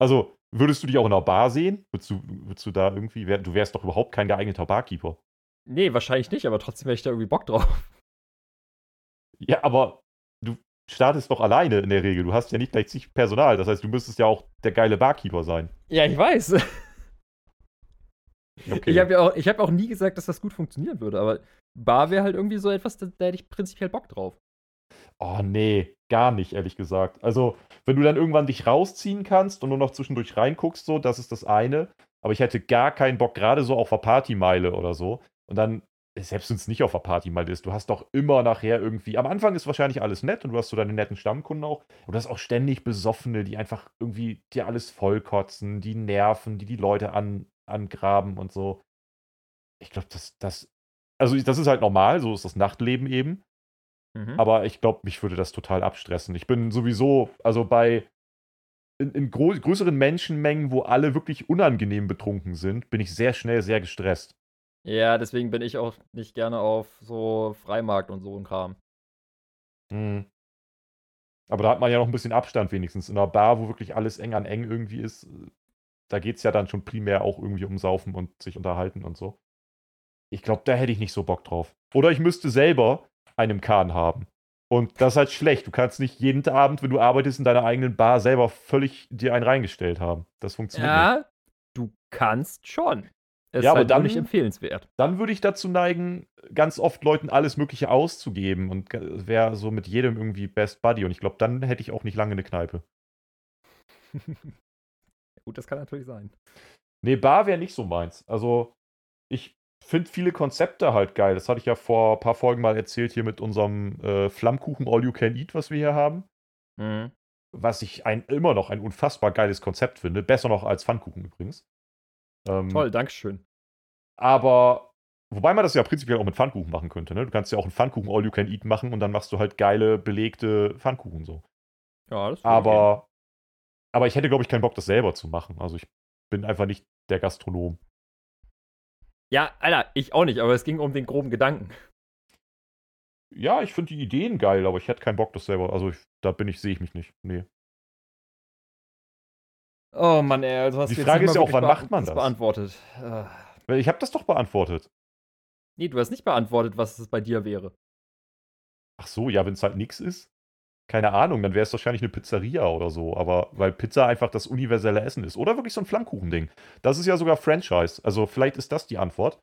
Also, würdest du dich auch in einer Bar sehen? Würdest du, würdest du da irgendwie, wär, du wärst doch überhaupt kein geeigneter Barkeeper. Nee, wahrscheinlich nicht, aber trotzdem hätte ich da irgendwie Bock drauf. Ja, aber du startest doch alleine in der Regel. Du hast ja nicht gleich zig Personal. Das heißt, du müsstest ja auch der geile Barkeeper sein. Ja, ich weiß. Okay. Ich habe ja auch, ich hab auch nie gesagt, dass das gut funktionieren würde, aber Bar wäre halt irgendwie so etwas, da, da hätte ich prinzipiell Bock drauf. Oh nee, gar nicht, ehrlich gesagt. Also, wenn du dann irgendwann dich rausziehen kannst und nur noch zwischendurch reinguckst, so, das ist das eine. Aber ich hätte gar keinen Bock, gerade so auf der Partymeile oder so. Und dann, selbst wenn es nicht auf der Partymeile ist, du hast doch immer nachher irgendwie. Am Anfang ist wahrscheinlich alles nett und du hast so deine netten Stammkunden auch. Und du hast auch ständig Besoffene, die einfach irgendwie dir alles vollkotzen, die nerven, die die Leute an, angraben und so. Ich glaube, das, das. Also, das ist halt normal, so ist das Nachtleben eben. Mhm. Aber ich glaube, mich würde das total abstressen. Ich bin sowieso, also bei in, in größeren Menschenmengen, wo alle wirklich unangenehm betrunken sind, bin ich sehr schnell sehr gestresst. Ja, deswegen bin ich auch nicht gerne auf so Freimarkt und so ein Kram. Mhm. Aber da hat man ja noch ein bisschen Abstand wenigstens. In einer Bar, wo wirklich alles eng an eng irgendwie ist, da geht es ja dann schon primär auch irgendwie um Saufen und sich unterhalten und so. Ich glaube, da hätte ich nicht so Bock drauf. Oder ich müsste selber einen Kahn haben. Und das ist halt schlecht. Du kannst nicht jeden Abend, wenn du arbeitest, in deiner eigenen Bar selber völlig dir einen reingestellt haben. Das funktioniert nicht. Ja, du kannst schon. Es Ja, ist aber halt dann- nicht empfehlenswert. Dann würde ich dazu neigen, ganz oft Leuten alles Mögliche auszugeben und wäre so mit jedem irgendwie Best Buddy. Und ich glaube, dann hätte ich auch nicht lange eine Kneipe. Gut, das kann natürlich sein. Nee, Bar wäre nicht so meins. Also, ich finde viele Konzepte halt geil. Das hatte ich ja vor ein paar Folgen mal erzählt hier mit unserem äh, Flammkuchen All You Can Eat, was wir hier haben. Mhm. Was ich ein, immer noch ein unfassbar geiles Konzept finde. Besser noch als Pfannkuchen übrigens. Ähm, Toll, Dankeschön. Aber, wobei man das ja prinzipiell auch mit Pfannkuchen machen könnte. Ne? Du kannst ja auch einen Pfannkuchen All You Can Eat machen und dann machst du halt geile, belegte Pfannkuchen so. Ja, das. Aber, aber ich hätte, glaube ich, keinen Bock, das selber zu machen. Also, ich bin einfach nicht der Gastronom. Ja, Alter, ich auch nicht, aber es ging um den groben Gedanken. Ja, ich finde die Ideen geil, aber ich hätte keinen Bock, das selber. Also, ich, da bin ich, sehe ich mich nicht. Nee. Oh Mann, ey, also hast Die du jetzt Frage ist ja auch, wann macht man das? beantwortet. Ich habe das doch beantwortet. nee, du hast nicht beantwortet, was es bei dir wäre. Ach so, ja, wenn es halt nichts ist. Keine Ahnung, dann wäre es wahrscheinlich eine Pizzeria oder so. Aber weil Pizza einfach das universelle Essen ist. Oder wirklich so ein Flammkuchending. Das ist ja sogar Franchise. Also vielleicht ist das die Antwort.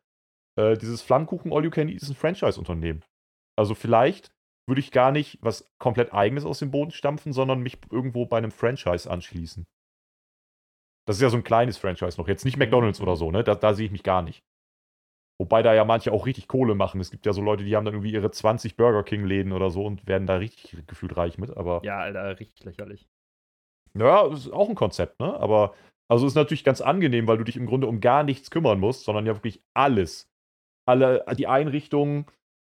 Äh, dieses Flammkuchen All You Can Eat ist ein Franchise-Unternehmen. Also vielleicht würde ich gar nicht was komplett eigenes aus dem Boden stampfen, sondern mich irgendwo bei einem Franchise anschließen. Das ist ja so ein kleines Franchise noch. Jetzt nicht McDonalds oder so, ne? Da, da sehe ich mich gar nicht. Wobei da ja manche auch richtig Kohle machen. Es gibt ja so Leute, die haben dann irgendwie ihre 20 Burger King-Läden oder so und werden da richtig gefühlt reich mit. Aber Ja, Alter, richtig lächerlich. ja, das ist auch ein Konzept, ne? Aber also ist natürlich ganz angenehm, weil du dich im Grunde um gar nichts kümmern musst, sondern ja wirklich alles. Alle, die Einrichtungen,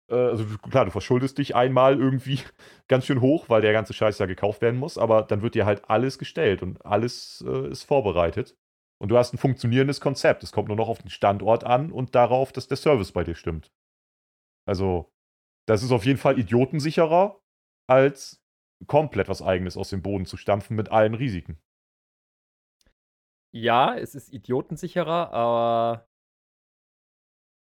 äh, also klar, du verschuldest dich einmal irgendwie ganz schön hoch, weil der ganze Scheiß ja gekauft werden muss, aber dann wird dir halt alles gestellt und alles äh, ist vorbereitet. Und du hast ein funktionierendes Konzept. Es kommt nur noch auf den Standort an und darauf, dass der Service bei dir stimmt. Also, das ist auf jeden Fall idiotensicherer, als komplett was Eigenes aus dem Boden zu stampfen mit allen Risiken. Ja, es ist idiotensicherer, aber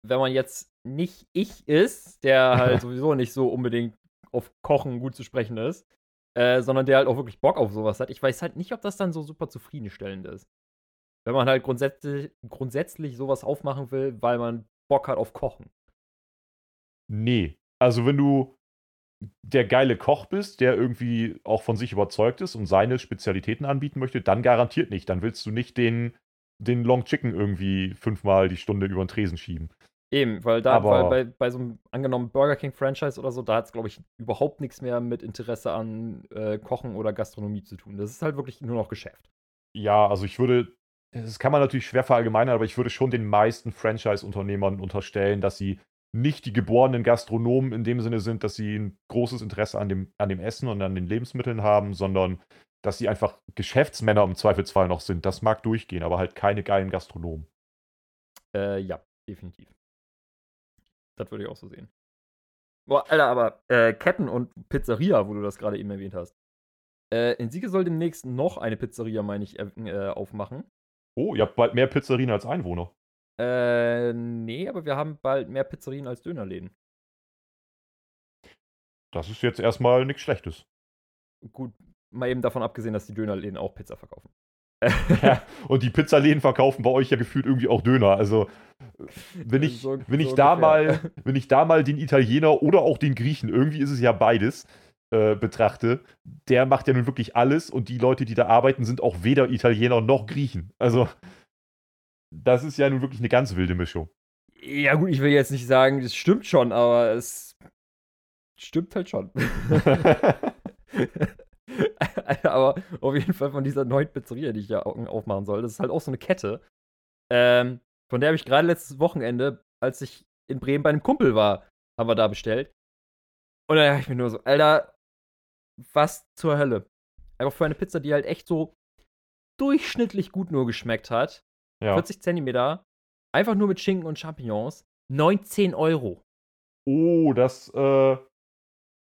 wenn man jetzt nicht ich ist, der halt sowieso nicht so unbedingt auf Kochen gut zu sprechen ist, äh, sondern der halt auch wirklich Bock auf sowas hat, ich weiß halt nicht, ob das dann so super zufriedenstellend ist. Wenn man halt grundsätzlich, grundsätzlich sowas aufmachen will, weil man Bock hat auf Kochen. Nee. Also wenn du der geile Koch bist, der irgendwie auch von sich überzeugt ist und seine Spezialitäten anbieten möchte, dann garantiert nicht. Dann willst du nicht den, den Long Chicken irgendwie fünfmal die Stunde über den Tresen schieben. Eben, weil da, weil bei, bei so einem angenommen Burger King Franchise oder so, da hat es, glaube ich, überhaupt nichts mehr mit Interesse an äh, Kochen oder Gastronomie zu tun. Das ist halt wirklich nur noch Geschäft. Ja, also ich würde, das kann man natürlich schwer verallgemeinern, aber ich würde schon den meisten Franchise-Unternehmern unterstellen, dass sie nicht die geborenen Gastronomen in dem Sinne sind, dass sie ein großes Interesse an dem, an dem Essen und an den Lebensmitteln haben, sondern dass sie einfach Geschäftsmänner im Zweifelsfall noch sind. Das mag durchgehen, aber halt keine geilen Gastronomen. Äh, ja, definitiv. Das würde ich auch so sehen. Boah, Alter, aber äh, Ketten und Pizzeria, wo du das gerade eben erwähnt hast. Äh, in Siege soll demnächst noch eine Pizzeria, meine ich, äh, aufmachen. Oh, ihr habt bald mehr Pizzerien als Einwohner. Äh, nee, aber wir haben bald mehr Pizzerien als Dönerläden. Das ist jetzt erstmal nichts Schlechtes. Gut, mal eben davon abgesehen, dass die Dönerläden auch Pizza verkaufen. ja, und die Pizzaläden verkaufen bei euch ja gefühlt irgendwie auch Döner. Also, wenn ich, so, wenn ich so da mal, wenn ich da mal den Italiener oder auch den Griechen, irgendwie ist es ja beides, äh, betrachte, der macht ja nun wirklich alles und die Leute, die da arbeiten, sind auch weder Italiener noch Griechen. Also, das ist ja nun wirklich eine ganz wilde Mischung. Ja, gut, ich will jetzt nicht sagen, das stimmt schon, aber es stimmt halt schon. aber auf jeden Fall von dieser neuen Pizzeria, die ich ja aufmachen soll, das ist halt auch so eine Kette. Ähm, von der habe ich gerade letztes Wochenende, als ich in Bremen bei einem Kumpel war, haben wir da bestellt. Und dann dachte ich mir nur so, Alter, was zur Hölle? Einfach für eine Pizza, die halt echt so durchschnittlich gut nur geschmeckt hat. Ja. 40 Zentimeter, einfach nur mit Schinken und Champignons. 19 Euro. Oh, das äh,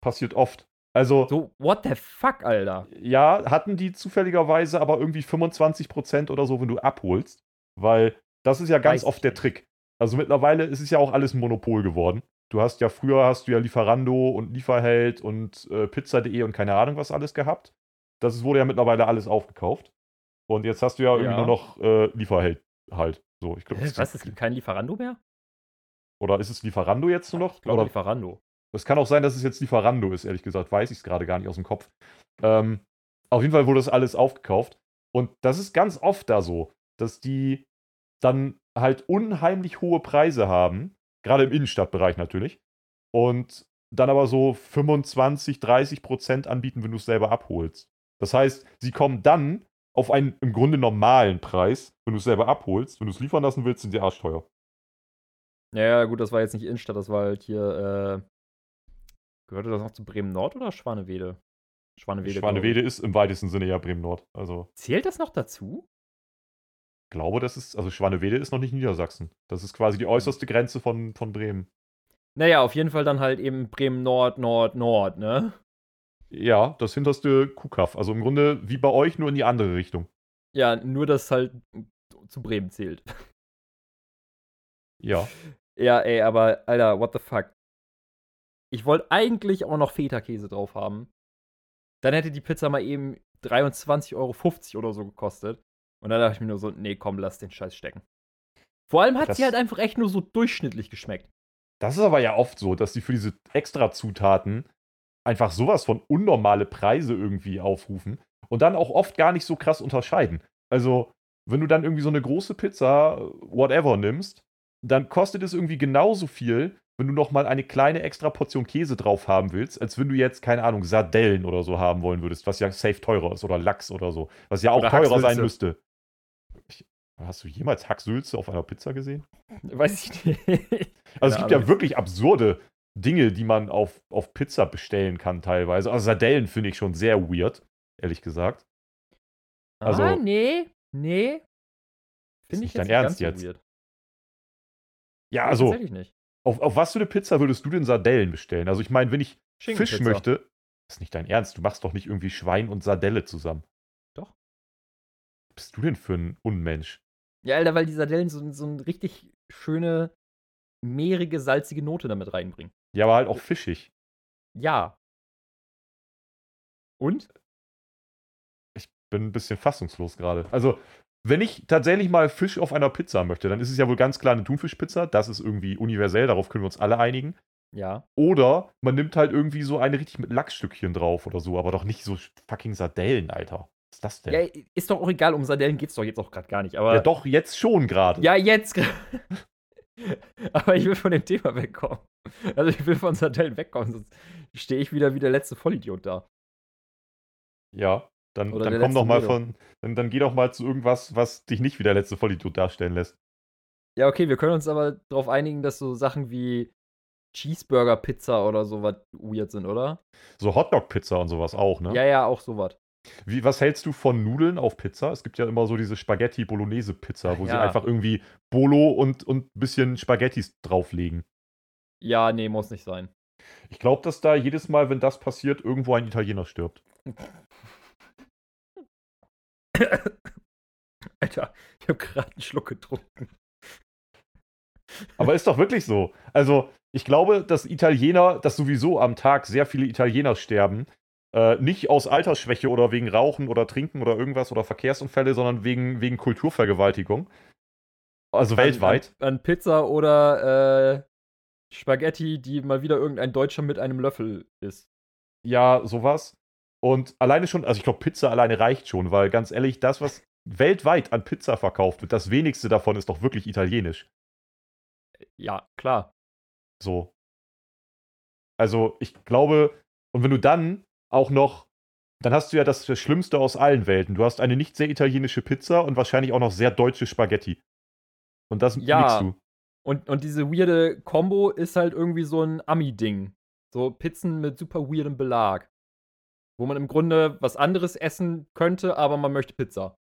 passiert oft. Also. So, what the fuck, Alter? Ja, hatten die zufälligerweise aber irgendwie 25% oder so, wenn du abholst. Weil das ist ja ganz Weiß oft der Trick. Also mittlerweile ist es ja auch alles ein Monopol geworden. Du hast ja früher hast du ja Lieferando und Lieferheld und äh, Pizza.de und keine Ahnung was alles gehabt. Das wurde ja mittlerweile alles aufgekauft. Und jetzt hast du ja irgendwie ja. nur noch äh, Lieferheld halt. So, ich glaub, was? Es gibt kein Lieferando mehr? Oder ist es Lieferando jetzt nur noch? Ich glaube Oder, Lieferando. Es kann auch sein, dass es jetzt Lieferando ist, ehrlich gesagt. Weiß ich es gerade gar nicht aus dem Kopf. Ähm, auf jeden Fall wurde das alles aufgekauft. Und das ist ganz oft da so, dass die dann halt unheimlich hohe Preise haben. Gerade im Innenstadtbereich natürlich. Und dann aber so 25, 30 Prozent anbieten, wenn du es selber abholst. Das heißt, sie kommen dann auf einen im Grunde normalen Preis, wenn du es selber abholst. Wenn du es liefern lassen willst, sind sie arschteuer. Ja, gut, das war jetzt nicht Innenstadt, das war halt hier, äh, gehörte das noch zu Bremen Nord oder Schwanewede? Schwanewede. Schwanewede ist im weitesten Sinne ja Bremen Nord. Also. Zählt das noch dazu? Glaube, das ist, also Schwanewede ist noch nicht Niedersachsen. Das ist quasi die äußerste Grenze von, von Bremen. Naja, auf jeden Fall dann halt eben Bremen Nord, Nord, Nord, ne? Ja, das hinterste Kuhkaff. Also im Grunde wie bei euch, nur in die andere Richtung. Ja, nur dass halt zu Bremen zählt. Ja. Ja, ey, aber Alter, what the fuck. Ich wollte eigentlich auch noch Feta-Käse drauf haben. Dann hätte die Pizza mal eben 23,50 Euro oder so gekostet. Und dann dachte ich mir nur so, nee, komm, lass den Scheiß stecken. Vor allem hat das, sie halt einfach echt nur so durchschnittlich geschmeckt. Das ist aber ja oft so, dass die für diese extra Zutaten einfach sowas von unnormale Preise irgendwie aufrufen und dann auch oft gar nicht so krass unterscheiden. Also, wenn du dann irgendwie so eine große Pizza, whatever, nimmst, dann kostet es irgendwie genauso viel, wenn du noch mal eine kleine extra Portion Käse drauf haben willst, als wenn du jetzt, keine Ahnung, Sardellen oder so haben wollen würdest, was ja safe teurer ist, oder Lachs oder so, was ja auch oder teurer sein müsste. Hast du jemals Hacksülze auf einer Pizza gesehen? Weiß ich nicht. Also es gibt ja wirklich absurde Dinge, die man auf, auf Pizza bestellen kann teilweise. Also Sardellen finde ich schon sehr weird, ehrlich gesagt. Also, ah, nee, nee. Finde ich nicht dein Ernst jetzt. Weird. Ja, also. Tatsächlich nicht. Auf, auf was für eine Pizza würdest du denn Sardellen bestellen? Also ich meine, wenn ich Fisch möchte, ist nicht dein Ernst, du machst doch nicht irgendwie Schwein und Sardelle zusammen. Doch. Was bist du denn für ein Unmensch? Ja, Alter, weil die Sardellen so, so eine richtig schöne, mehrige, salzige Note damit reinbringen. Ja, aber halt auch fischig. Ja. Und? Ich bin ein bisschen fassungslos gerade. Also, wenn ich tatsächlich mal Fisch auf einer Pizza möchte, dann ist es ja wohl ganz klar eine Thunfischpizza. Das ist irgendwie universell, darauf können wir uns alle einigen. Ja. Oder man nimmt halt irgendwie so eine richtig mit Lachsstückchen drauf oder so, aber doch nicht so fucking Sardellen, Alter. Ist das denn? Ja, ist doch auch egal, um Sardellen geht's doch jetzt auch gerade gar nicht. Aber Ja, doch, jetzt schon gerade. Ja, jetzt. gra- aber ich will von dem Thema wegkommen. Also ich will von Sardellen wegkommen, sonst stehe ich wieder wie der letzte Vollidiot da. Ja, dann, Oder dann komm doch mal Weirdo. von. Dann, dann geh doch mal zu irgendwas, was dich nicht wie der letzte Vollidiot darstellen lässt. Ja, okay, wir können uns aber darauf einigen, dass so Sachen wie Cheeseburger, Pizza oder sowas weird sind, oder? So Hotdog-Pizza und sowas auch, ne? Ja, ja, auch sowas. Wie, was hältst du von Nudeln auf Pizza? Es gibt ja immer so diese Spaghetti-Bolognese-Pizza, wo sie Ja. einfach irgendwie Bolo und, und ein bisschen Spaghettis drauflegen. Ja, nee, muss nicht sein. Ich glaube, dass da jedes Mal, wenn das passiert, irgendwo ein Italiener stirbt. Alter, ich habe gerade einen Schluck getrunken. Aber ist doch wirklich so. Also, ich glaube, dass Italiener, dass sowieso am Tag sehr viele Italiener sterben. Äh, nicht aus Altersschwäche oder wegen Rauchen oder Trinken oder irgendwas oder Verkehrsunfälle, sondern wegen, wegen Kulturvergewaltigung. Also weltweit. An, an Pizza oder äh, Spaghetti, die mal wieder irgendein Deutscher mit einem Löffel isst. Ja, sowas. Und alleine schon, also ich glaube, Pizza alleine reicht schon, weil ganz ehrlich, das, was weltweit an Pizza verkauft wird, das wenigste davon ist doch wirklich italienisch. Ja, klar. So. Also, ich glaube, und wenn du dann auch noch, dann hast du ja das, das Schlimmste aus allen Welten. Du hast eine nicht sehr italienische Pizza und wahrscheinlich auch noch sehr deutsche Spaghetti. Und das Ja. du. Und, und diese weirde Combo ist halt irgendwie so ein Ami-Ding. So Pizzen mit super weirdem Belag. Wo man im Grunde was anderes essen könnte, aber man möchte Pizza.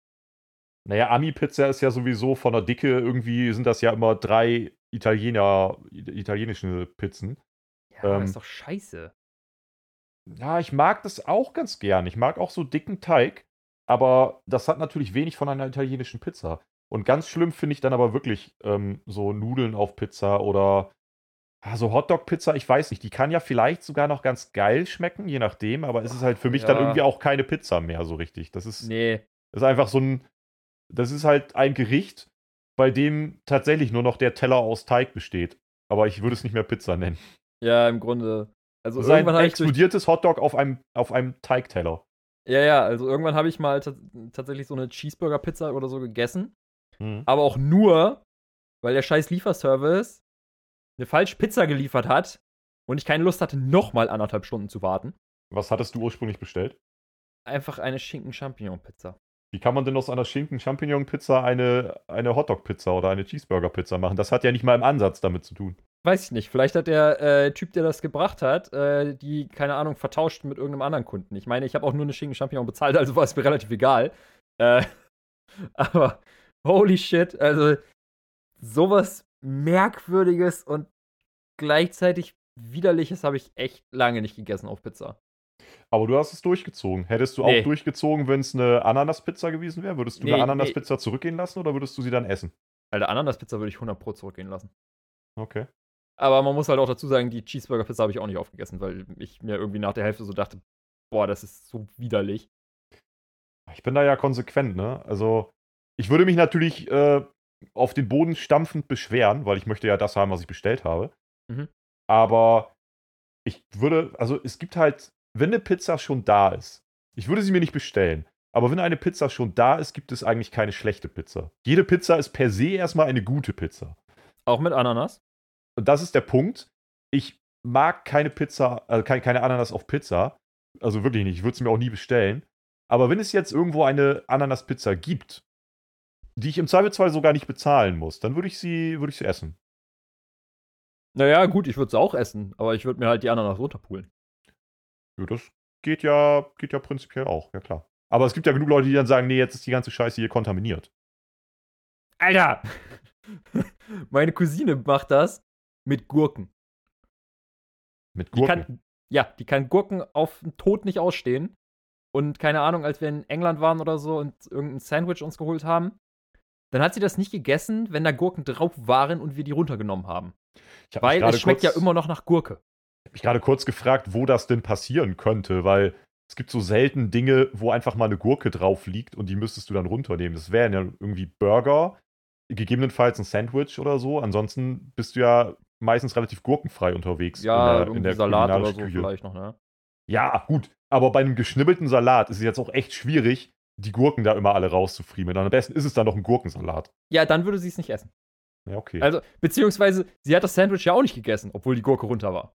Naja, Ami-Pizza ist ja sowieso von der Dicke irgendwie, sind das ja immer drei Italiener, italienische Pizzen. Ja, Ähm, ist doch scheiße. Ja, ich mag das auch ganz gern. Ich mag auch so dicken Teig, aber das hat natürlich wenig von einer italienischen Pizza. Und ganz schlimm finde ich dann aber wirklich ähm, so Nudeln auf Pizza oder ah, so Hotdog-Pizza, ich weiß nicht, die kann ja vielleicht sogar noch ganz geil schmecken, je nachdem, aber es ist halt für mich dann Ja. irgendwie auch keine Pizza mehr so richtig. Das ist, Nee. das ist einfach so ein, das ist halt ein Gericht, bei dem tatsächlich nur noch der Teller aus Teig besteht. Aber ich würde es nicht mehr Pizza nennen. Ja, im Grunde. Also Das ist ein irgendwann habe ich durch, explodiertes Hotdog auf einem, auf einem Teigteller. Ja, ja, also irgendwann habe ich mal tats- tatsächlich so eine Cheeseburger-Pizza oder so gegessen. Mhm. Aber auch nur, weil der scheiß Lieferservice eine falsche Pizza geliefert hat und ich keine Lust hatte, nochmal anderthalb Stunden zu warten. Was hattest du ursprünglich bestellt? Einfach eine Schinken-Champignon-Pizza. Wie kann man denn aus einer Schinken-Champignon-Pizza eine, eine Hotdog-Pizza oder eine Cheeseburger-Pizza machen? Das hat ja nicht mal im Ansatz damit zu tun. Weiß ich nicht. Vielleicht hat der äh, Typ, der das gebracht hat, äh, die, keine Ahnung, vertauscht mit irgendeinem anderen Kunden. Ich meine, ich habe auch nur eine Schinken-Champignon bezahlt, also war es mir relativ egal. Äh, aber holy shit, also sowas Merkwürdiges und gleichzeitig Widerliches habe ich echt lange nicht gegessen auf Pizza. Aber du hast es durchgezogen. Hättest du Nee. auch durchgezogen, wenn es eine Ananas-Pizza gewesen wäre? Würdest du Nee, eine nee. Ananas-Pizza zurückgehen lassen oder würdest du sie dann essen? Alter, Ananas-Pizza würde ich 100 Pro zurückgehen lassen. Okay. Aber man muss halt auch dazu sagen, die Cheeseburger-Pizza habe ich auch nicht aufgegessen, weil ich mir irgendwie nach der Hälfte so dachte, boah, das ist so widerlich. Ich bin da ja konsequent, ne? Also, ich würde mich natürlich äh, auf den Boden stampfend beschweren, weil ich möchte ja das haben, was ich bestellt habe. Mhm. Aber ich würde, also es gibt halt, wenn eine Pizza schon da ist, ich würde sie mir nicht bestellen. Aber wenn eine Pizza schon da ist, gibt es eigentlich keine schlechte Pizza. Jede Pizza ist per se erstmal eine gute Pizza. Auch mit Ananas? Und das ist der Punkt. Ich mag keine Pizza, also keine, keine Ananas auf Pizza. Also wirklich nicht. Ich würde es mir auch nie bestellen. Aber wenn es jetzt irgendwo eine Ananas-Pizza gibt, die ich im Zweifelsfall sogar nicht bezahlen muss, dann würde ich sie, würde ich sie essen. Naja, gut, ich würde es auch essen, aber ich würde mir halt die Ananas runterpulen. Ja, das geht ja, geht ja prinzipiell auch, ja klar. Aber es gibt ja genug Leute, die dann sagen, nee, jetzt ist die ganze Scheiße hier kontaminiert. Alter! Meine Cousine macht das mit Gurken. Mit Die Gurken. kann, ja, die kann Gurken auf den Tod nicht ausstehen. Und keine Ahnung, als wir in England waren oder so und irgendein Sandwich uns geholt haben, dann hat sie das nicht gegessen, wenn da Gurken drauf waren und wir die runtergenommen haben. Hab Weil es schmeckt kurz, ja immer noch nach Gurke. Ich habe mich gerade kurz gefragt, wo das denn passieren könnte, weil es gibt so selten Dinge, wo einfach mal eine Gurke drauf liegt und die müsstest du dann runternehmen. Das wären ja irgendwie Burger, gegebenenfalls ein Sandwich oder so. Ansonsten bist du ja meistens relativ gurkenfrei unterwegs Ja, in der, in der Salat oder so Küche. vielleicht noch, ne? Ja, gut. Aber bei einem geschnibbelten Salat ist es jetzt auch echt schwierig, die Gurken da immer alle rauszufriemeln. Am besten ist es dann noch ein Gurkensalat. Ja, dann würde sie es nicht essen. Ja, okay. Also, beziehungsweise, sie hat das Sandwich ja auch nicht gegessen, obwohl die Gurke runter war.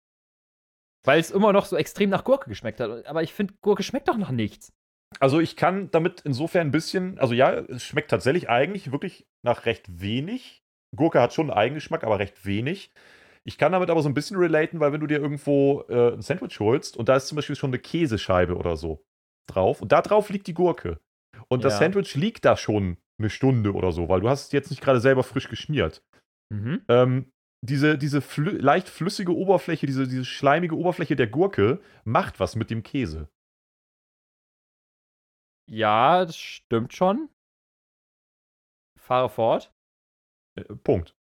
Weil es immer noch so extrem nach Gurke geschmeckt hat. Aber ich finde, Gurke schmeckt doch nach nichts. Also ich kann damit insofern ein bisschen, also ja, es schmeckt tatsächlich eigentlich wirklich nach recht wenig. Gurke hat schon einen Eigengeschmack, aber recht wenig. Ich kann damit aber so ein bisschen relaten, weil wenn du dir irgendwo äh, ein Sandwich holst und da ist zum Beispiel schon eine Käsescheibe oder so drauf und da drauf liegt die Gurke und das Ja. Sandwich liegt da schon eine Stunde oder so, weil du hast es jetzt nicht gerade selber frisch geschmiert. Mhm. Ähm, diese diese flü leicht flüssige Oberfläche, diese, diese schleimige Oberfläche der Gurke macht was mit dem Käse. Ja, das stimmt schon. Fahre fort. Äh, Punkt.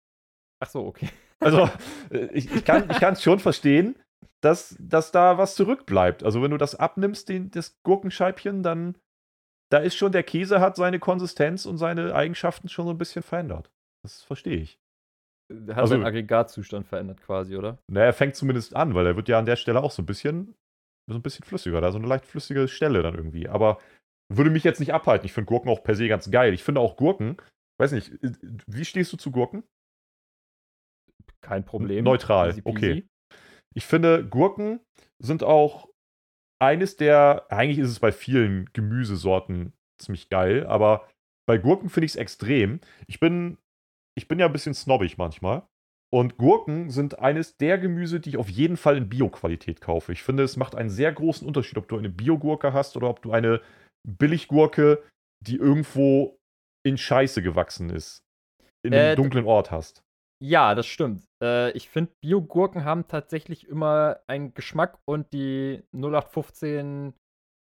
Ach so, okay. Also, äh, ich, ich kann es schon verstehen, dass, dass da was zurückbleibt. Also, wenn du das abnimmst, den, das Gurkenscheibchen, dann da ist schon, der Käse hat seine Konsistenz und seine Eigenschaften schon so ein bisschen verändert. Das verstehe ich. Der hat Also- seinen Aggregatzustand verändert quasi, oder? Na, er fängt zumindest an, weil er wird ja an der Stelle auch so ein bisschen, so ein bisschen flüssiger. Da so eine leicht flüssige Stelle dann irgendwie. Aber würde mich jetzt nicht abhalten. Ich finde Gurken auch per se ganz geil. Ich finde auch Gurken, weiß nicht, äh, wie stehst du zu Gurken? Kein Problem. Neutral, Easy okay. Ich finde, Gurken sind auch eines der, eigentlich ist es bei vielen Gemüsesorten ziemlich geil, aber bei Gurken finde ich es extrem. Ich bin, ich bin ja ein bisschen snobbig manchmal. Und Gurken sind eines der Gemüse, die ich auf jeden Fall in Bio-Qualität kaufe. Ich finde, es macht einen sehr großen Unterschied, ob du eine Bio-Gurke hast oder ob du eine Billiggurke, die irgendwo in Scheiße gewachsen ist, in einem Äh, dunklen Ort hast. Ja, das stimmt. Äh, ich finde, Bio-Gurken haben tatsächlich immer einen Geschmack und die 0815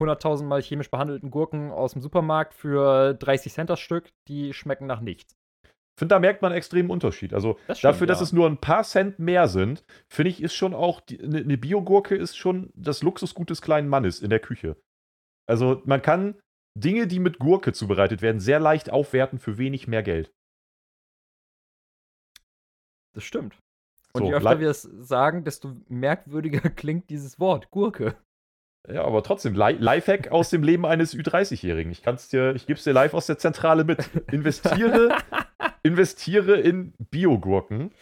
100.000 Mal chemisch behandelten Gurken aus dem Supermarkt für 30 Cent das Stück, die schmecken nach nichts. Ich finde, da merkt man einen extremen Unterschied. Also Das stimmt, dafür, dass ja. es nur ein paar Cent mehr sind, finde ich, ist schon auch, eine eine Biogurke ist schon das Luxusgut des kleinen Mannes in der Küche. Also man kann Dinge, die mit Gurke zubereitet werden, sehr leicht aufwerten für wenig mehr Geld. Das stimmt. Und So, je öfter wir es sagen, desto merkwürdiger klingt dieses Wort, Gurke. Ja, aber trotzdem, Li Lifehack aus dem Leben eines Ü30-Jährigen. Ich kann's dir, ich gebe es dir live aus der Zentrale mit. Investiere, investiere in Biogurken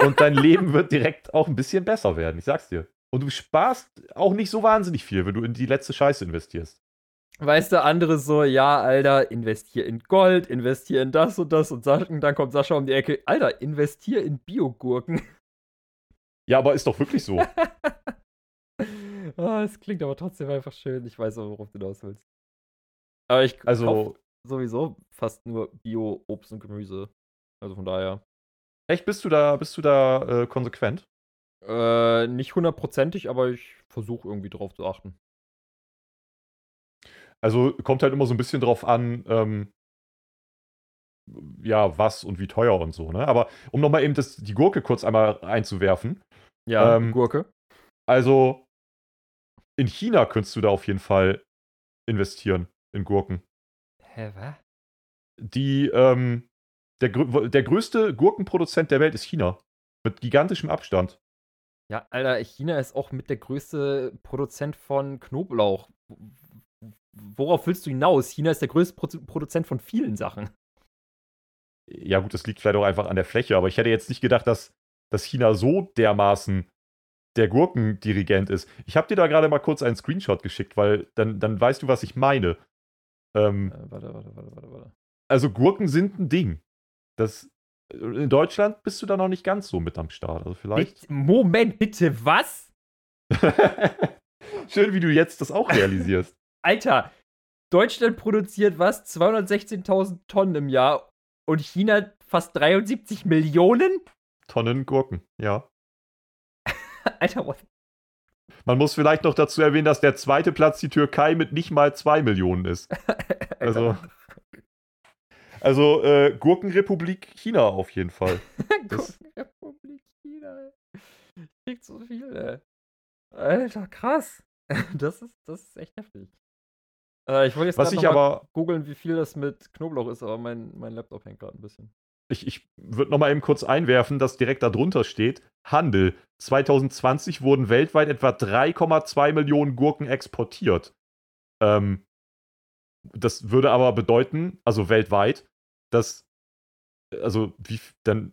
und dein Leben wird direkt auch ein bisschen besser werden. Ich sag's dir. Und du sparst auch nicht so wahnsinnig viel, wenn du in die letzte Scheiße investierst. Weißt du, andere so, ja, Alter, investier in Gold, investier in das und das und Sascha, und dann kommt Sascha um die Ecke, Alter, investier in Biogurken. Ja, aber ist doch wirklich so. Ah, Es klingt aber trotzdem einfach schön. Ich weiß auch, worauf du hinaus willst. Aber ich Also, sowieso fast nur Bio-Obst und Gemüse. Also von daher. echt, bist du da, bist du da äh, konsequent? Äh, nicht hundertprozentig, aber ich versuche irgendwie drauf zu achten. Also kommt halt immer so ein bisschen drauf an, ähm, ja, was und wie teuer und so, ne? Aber um nochmal eben das, die Gurke kurz einmal einzuwerfen. Ja, Ähm, Gurke. Also in China könntest du da auf jeden Fall investieren in Gurken. Hä, was? Die, ähm, der, der größte Gurkenproduzent der Welt ist China. Mit gigantischem Abstand. Ja, Alter, China ist auch mit der größte Produzent von Knoblauch. Worauf willst du hinaus? China ist der größte Produ Produzent von vielen Sachen. Ja, gut, das liegt vielleicht auch einfach an der Fläche, aber ich hätte jetzt nicht gedacht, dass, dass China so dermaßen der Gurkendirigent ist. Ich habe dir da gerade mal kurz einen Screenshot geschickt, weil dann, dann weißt du, was ich meine. Ähm, Äh, warte, warte, warte, warte, warte. also Gurken sind ein Ding. Das, in Deutschland bist du da noch nicht ganz so mit am Start. Also vielleicht. Bitte, Moment, bitte, was? Schön, wie du jetzt das auch realisierst. Alter, Deutschland produziert was? 216.000 Tonnen im Jahr und China fast 73 Millionen? Tonnen Gurken, ja. Alter, what? Man muss vielleicht noch dazu erwähnen, dass der zweite Platz die Türkei mit nicht mal zwei Millionen ist. Also, also äh, Gurkenrepublik China auf jeden Fall. Gurkenrepublik China. Kriegt so viel, ey. Alter, krass. Das ist, das ist echt heftig. Äh, ich wollte jetzt Was ich aber, googeln, wie viel das mit Knoblauch ist, aber mein, mein Laptop hängt gerade ein bisschen. ich, ich würde noch mal eben kurz einwerfen, dass direkt darunter steht, Handel. 2020 wurden weltweit etwa 3,2 Millionen Gurken exportiert. Ähm, das würde aber bedeuten, also weltweit, dass, also wie, dann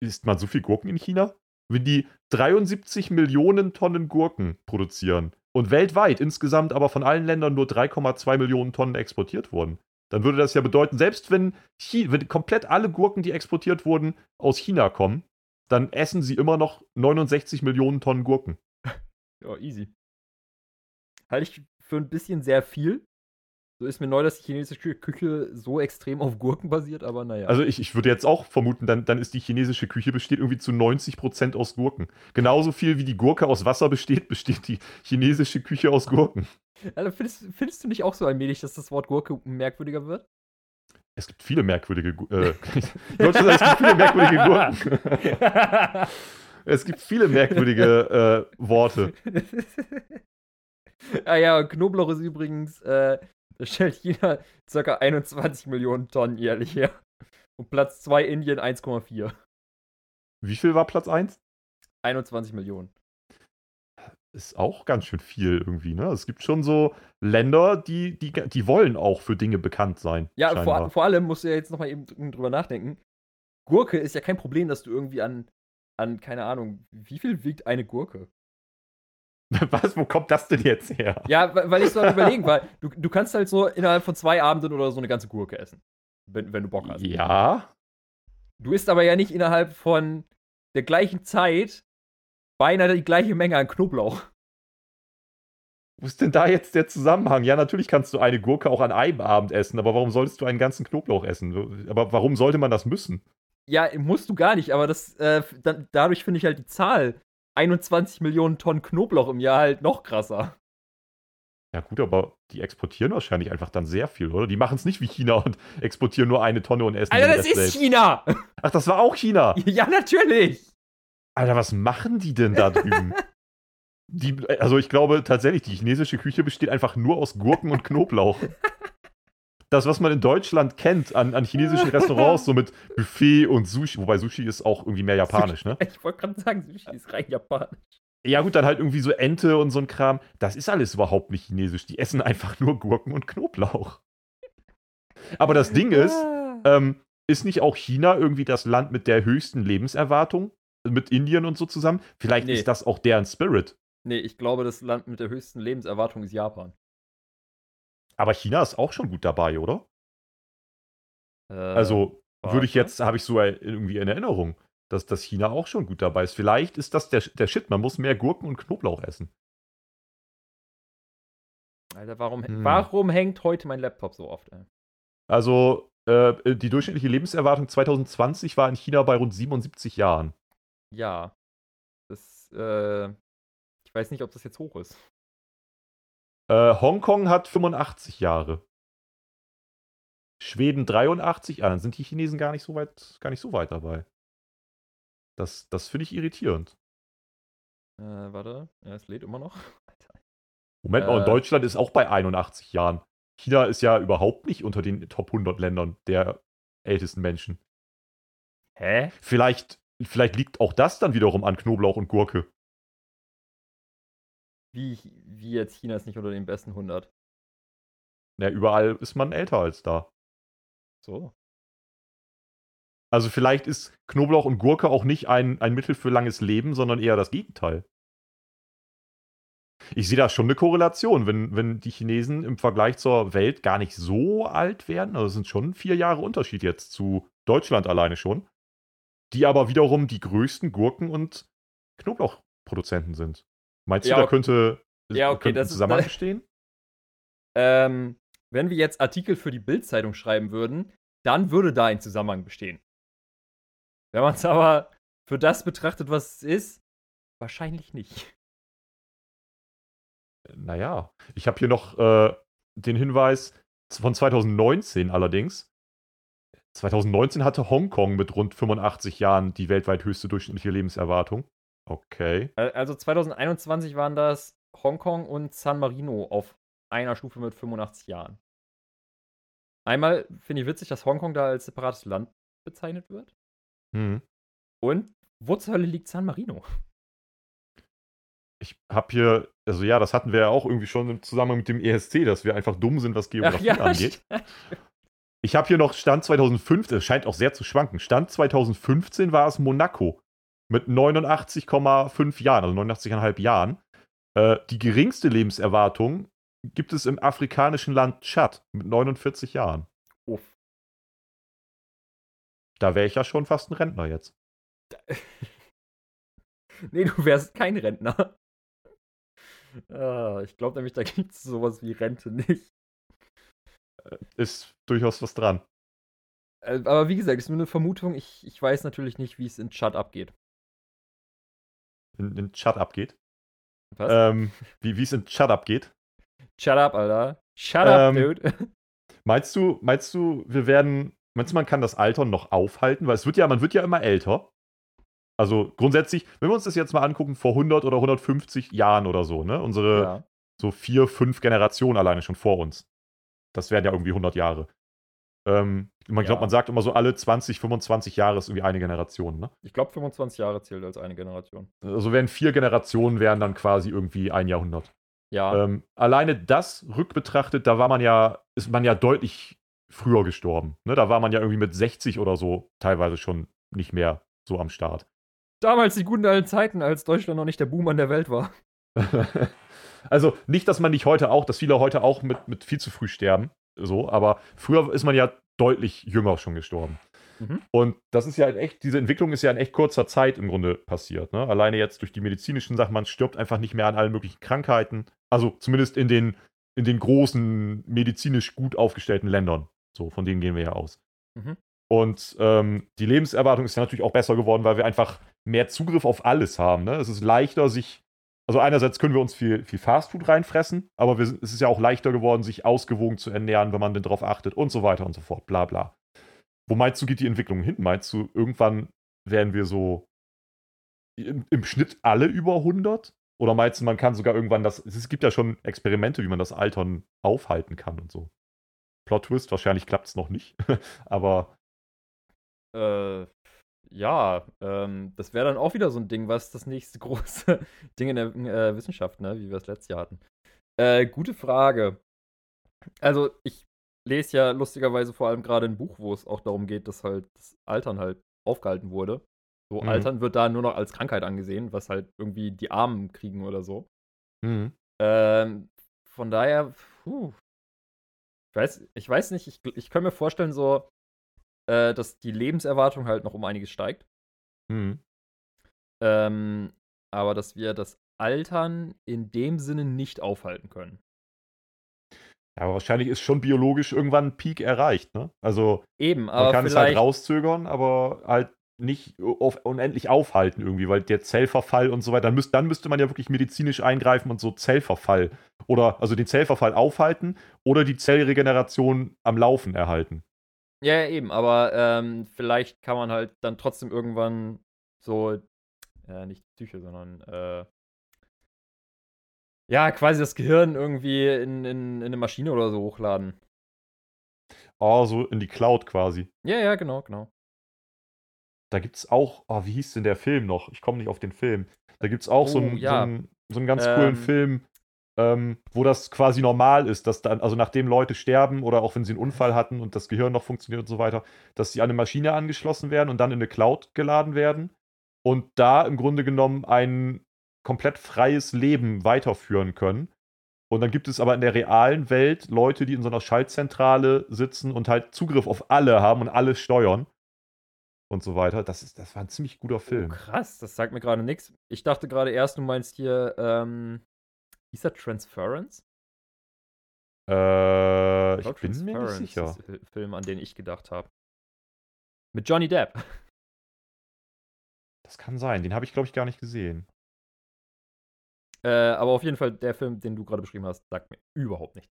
isst man so viel Gurken in China? Wenn die 73 Millionen Tonnen Gurken produzieren und weltweit insgesamt aber von allen Ländern nur 3,2 Millionen Tonnen exportiert wurden, dann würde das ja bedeuten, selbst wenn, Chi wenn komplett alle Gurken, die exportiert wurden, aus China kommen, dann essen sie immer noch 69 Millionen Tonnen Gurken. Ja, easy. Halte ich für ein bisschen sehr viel. So ist mir neu, dass die chinesische Küche so extrem auf Gurken basiert, aber naja. Also ich, ich würde jetzt auch vermuten, dann, dann ist die chinesische Küche besteht irgendwie zu 90% aus Gurken. Genauso viel wie die Gurke aus Wasser besteht, besteht die chinesische Küche aus Gurken. Alter, findest, findest du nicht auch so allmählich, dass das Wort Gurke merkwürdiger wird? Es gibt viele merkwürdige äh, ich wollte schon sagen, es gibt viele merkwürdige Gurken. Es gibt viele merkwürdige äh, Worte. ah ja, Knoblauch ist übrigens, äh, das stellt China ca. 21 Millionen Tonnen jährlich her. Und Platz 2 Indien 1,4. Wie viel war Platz 1? 21 Millionen. Ist auch ganz schön viel irgendwie, ne? Es gibt schon so Länder, die, die, die wollen auch für Dinge bekannt sein. Ja, vor, vor allem musst du ja jetzt nochmal eben drüber nachdenken. Gurke ist ja kein Problem, dass du irgendwie an, an, keine Ahnung, wie viel wiegt eine Gurke? Was, wo kommt das denn jetzt her? Ja, weil ich so am überlegen war, du, du kannst halt so innerhalb von zwei Abenden oder so eine ganze Gurke essen. Wenn, wenn du Bock hast. Ja, Du isst aber ja nicht innerhalb von der gleichen Zeit beinahe die gleiche Menge an Knoblauch. wo ist denn da jetzt der Zusammenhang? Ja, natürlich kannst du eine Gurke auch an einem Abend essen, aber warum solltest du einen ganzen Knoblauch essen? Aber warum sollte man das müssen? Ja, musst du gar nicht, aber das, äh, dann, dadurch finde ich halt die Zahl 21 Millionen Tonnen Knoblauch im Jahr halt noch krasser. Ja, gut, aber die exportieren wahrscheinlich einfach dann sehr viel, oder? Die machen es nicht wie China und exportieren nur eine Tonne und essen Alter, das ist selbst. China! Ach, das war auch China. ja, natürlich! Alter, was machen die denn da drüben? Die, also ich glaube tatsächlich, die chinesische Küche besteht einfach nur aus Gurken und Knoblauch. Das, was man in Deutschland kennt an, an chinesischen Restaurants, so mit Buffet und Sushi, wobei Sushi ist auch irgendwie mehr japanisch, ne? Ich wollte gerade sagen, Sushi ist rein japanisch. Ja gut, dann halt irgendwie so Ente und so ein Kram. Das ist alles überhaupt nicht chinesisch. Die essen einfach nur Gurken und Knoblauch. Aber das Ding ist, Ah. ähm, ist nicht auch China irgendwie das Land mit der höchsten Lebenserwartung? Mit Indien und so zusammen? Vielleicht Nee. ist das auch deren Spirit. Nee, ich glaube, das Land mit der höchsten Lebenserwartung ist Japan. Aber China ist auch schon gut dabei, oder? Äh, Also würde ich jetzt, habe ich so irgendwie in Erinnerung, dass, dass China auch schon gut dabei ist. Vielleicht ist das der, der Shit. Man muss mehr Gurken und Knoblauch essen. Alter, warum, Hm. warum hängt heute mein Laptop so oft? Ey? Also äh, die durchschnittliche Lebenserwartung 2020 war in China bei rund 77 Jahren. Ja. Das, äh, ich weiß nicht, ob das jetzt hoch ist. Äh, Hongkong hat 85 Jahre. Schweden 83, ah, dann sind die Chinesen gar nicht so weit, gar nicht so weit dabei. Das, das finde ich irritierend. Äh, warte. Ja, es lädt immer noch. Moment mal, und Äh. Deutschland ist auch bei 81 Jahren. China ist ja überhaupt nicht unter den Top 100 Ländern der ältesten Menschen. Hä? Vielleicht, vielleicht liegt auch das dann wiederum an Knoblauch und Gurke. Wie, wie jetzt China ist nicht unter den besten 100. Ja, überall ist man älter als da. So. Also vielleicht ist Knoblauch und Gurke auch nicht ein, ein Mittel für langes Leben, sondern eher das Gegenteil. Ich sehe da schon eine Korrelation, wenn, wenn die Chinesen im Vergleich zur Welt gar nicht so alt werden, also es sind schon vier Jahre Unterschied jetzt zu Deutschland alleine schon, die aber wiederum die größten Gurken- und Knoblauchproduzenten sind. Meinst Ja, du, da könnte, Ja, okay, das ist- Zusammenhang bestehen? Ähm, wenn wir jetzt Artikel für die Bild-Zeitung schreiben würden, dann würde da ein Zusammenhang bestehen. Wenn man es aber für das betrachtet, was es ist, wahrscheinlich nicht. Naja, ich habe hier noch äh, den Hinweis von 2019 allerdings. 2019 hatte Hongkong mit rund 85 Jahren die weltweit höchste durchschnittliche Lebenserwartung. Okay. Also 2021 waren das Hongkong und San Marino auf einer Stufe mit 85 Jahren. Einmal finde ich witzig, dass Hongkong da als separates Land bezeichnet wird. Hm. Und wo zur Hölle liegt San Marino? Ich habe hier, also ja, das hatten wir ja auch irgendwie schon im Zusammenhang mit dem ESC, dass wir einfach dumm sind, was Geografie ja, angeht. Ich habe hier noch Stand 2015, es scheint auch sehr zu schwanken. Stand 2015 war es Monaco mit 89,5 Jahren, also 89,5 Jahren. Äh, die geringste Lebenserwartung gibt es im afrikanischen Land Tschad mit 49 Jahren. Uff. Da wäre ich ja schon fast ein Rentner jetzt. nee, du wärst kein Rentner. Ah, ich glaube nämlich, da gibt es sowas wie Rente nicht. Ist durchaus was dran. Äh, aber wie gesagt, ist nur eine Vermutung. Ich, ich weiß natürlich nicht, wie es in Chat abgeht. In, in Chat abgeht? Was? Ähm, wie es in Chat abgeht? Shut up, Alter. Shut up, Ähm, dude. Meinst du, meinst du, wir werden, meinst du, man kann das Altern noch aufhalten? Weil es wird ja, man wird ja immer älter. Also grundsätzlich, wenn wir uns das jetzt mal angucken, vor 100 oder 150 Jahren oder so, ne? Unsere ja. so vier, fünf Generationen alleine schon vor uns. Das wären ja irgendwie 100 Jahre. Ähm, man glaubt, Ja. man sagt immer so, alle 20, 25 Jahre ist irgendwie eine Generation, ne? Ich glaube, 25 Jahre zählt als eine Generation. Also wären vier Generationen, wären dann quasi irgendwie ein Jahrhundert. Ja. Ähm, alleine das rückbetrachtet, da war man ja, ist man ja deutlich früher gestorben. Ne? Da war man ja irgendwie mit 60 oder so teilweise schon nicht mehr so am Start. Damals die guten alten Zeiten, als Deutschland noch nicht der Boom an der Welt war. also nicht, dass man nicht heute auch, dass viele heute auch mit, mit viel zu früh sterben, so, aber früher ist man ja deutlich jünger schon gestorben. Mhm. Und das ist ja in echt, diese Entwicklung ist ja in echt kurzer Zeit im Grunde passiert. Ne? Alleine jetzt durch die medizinischen Sachen, man stirbt einfach nicht mehr an allen möglichen Krankheiten. Also zumindest in den, in den großen, medizinisch gut aufgestellten Ländern. So, von denen gehen wir ja aus. Mhm. Und ähm, die Lebenserwartung ist ja natürlich auch besser geworden, weil wir einfach mehr Zugriff auf alles haben. Ne? Es ist leichter, sich. Also einerseits können wir uns viel, viel Fastfood reinfressen, aber wir, es ist ja auch leichter geworden, sich ausgewogen zu ernähren, wenn man denn darauf achtet und so weiter und so fort. Bla bla. Wo meinst du, geht die Entwicklung hin? Meinst du, irgendwann werden wir so im, im Schnitt alle über 100? Oder meinst du, man kann sogar irgendwann das. Es gibt ja schon Experimente, wie man das Altern aufhalten kann und so. Plot Twist, wahrscheinlich klappt es noch nicht. aber Äh, ja, ähm, das wäre dann auch wieder so ein Ding, was das nächste große Ding in der äh, Wissenschaft, ne, wie wir es letztes Jahr hatten. Äh, gute Frage. Also, ich lese ja lustigerweise vor allem gerade ein Buch, wo es auch darum geht, dass halt das Altern halt aufgehalten wurde. So, Mhm. Altern wird da nur noch als Krankheit angesehen, was halt irgendwie die Armen kriegen oder so. hm. Ähm, von daher, puh. Ich weiß, ich weiß nicht, ich, ich kann mir vorstellen, so, äh, dass die Lebenserwartung halt noch um einiges steigt. Hm. Ähm, aber dass wir das Altern in dem Sinne nicht aufhalten können. Ja, aber wahrscheinlich ist schon biologisch irgendwann ein Peak erreicht, ne? Also Eben, man aber kann es halt rauszögern, aber halt nicht auf, unendlich aufhalten irgendwie, weil der Zellverfall und so weiter, dann, müsst, dann müsste man ja wirklich medizinisch eingreifen und so Zellverfall oder also den Zellverfall aufhalten oder die Zellregeneration am Laufen erhalten. Ja, ja, eben, aber ähm, vielleicht kann man halt dann trotzdem irgendwann so, äh, nicht Psyche, sondern, äh, ja, quasi das Gehirn irgendwie in, in, in eine Maschine oder so hochladen. Oh, so in die Cloud quasi. Ja, ja, genau, genau. Da gibt es auch, oh, wie hieß denn der Film noch? Ich komme nicht auf den Film. Da gibt es auch so, Oh, einen, ja. so, einen, so einen ganz coolen Ähm. Film, ähm, wo das quasi normal ist, dass dann, also nachdem Leute sterben oder auch wenn sie einen Unfall hatten und das Gehirn noch funktioniert und so weiter, dass sie an eine Maschine angeschlossen werden und dann in eine Cloud geladen werden und da im Grunde genommen ein komplett freies Leben weiterführen können. Und dann gibt es aber in der realen Welt Leute, die in so einer Schaltzentrale sitzen und halt Zugriff auf alle haben und alles steuern und so weiter. Das, ist, das war ein ziemlich guter Oh, Film. krass, das sagt mir gerade nichts. Ich dachte gerade erst, du meinst hier, ähm, hieß das Transference? Äh, ich glaub, bin mir nicht sicher. ist der Film, an den ich gedacht habe. Mit Johnny Depp. Das kann sein. Den habe ich, glaube ich, gar nicht gesehen. Äh, aber auf jeden Fall, der Film, den du gerade beschrieben hast, sagt mir überhaupt nichts.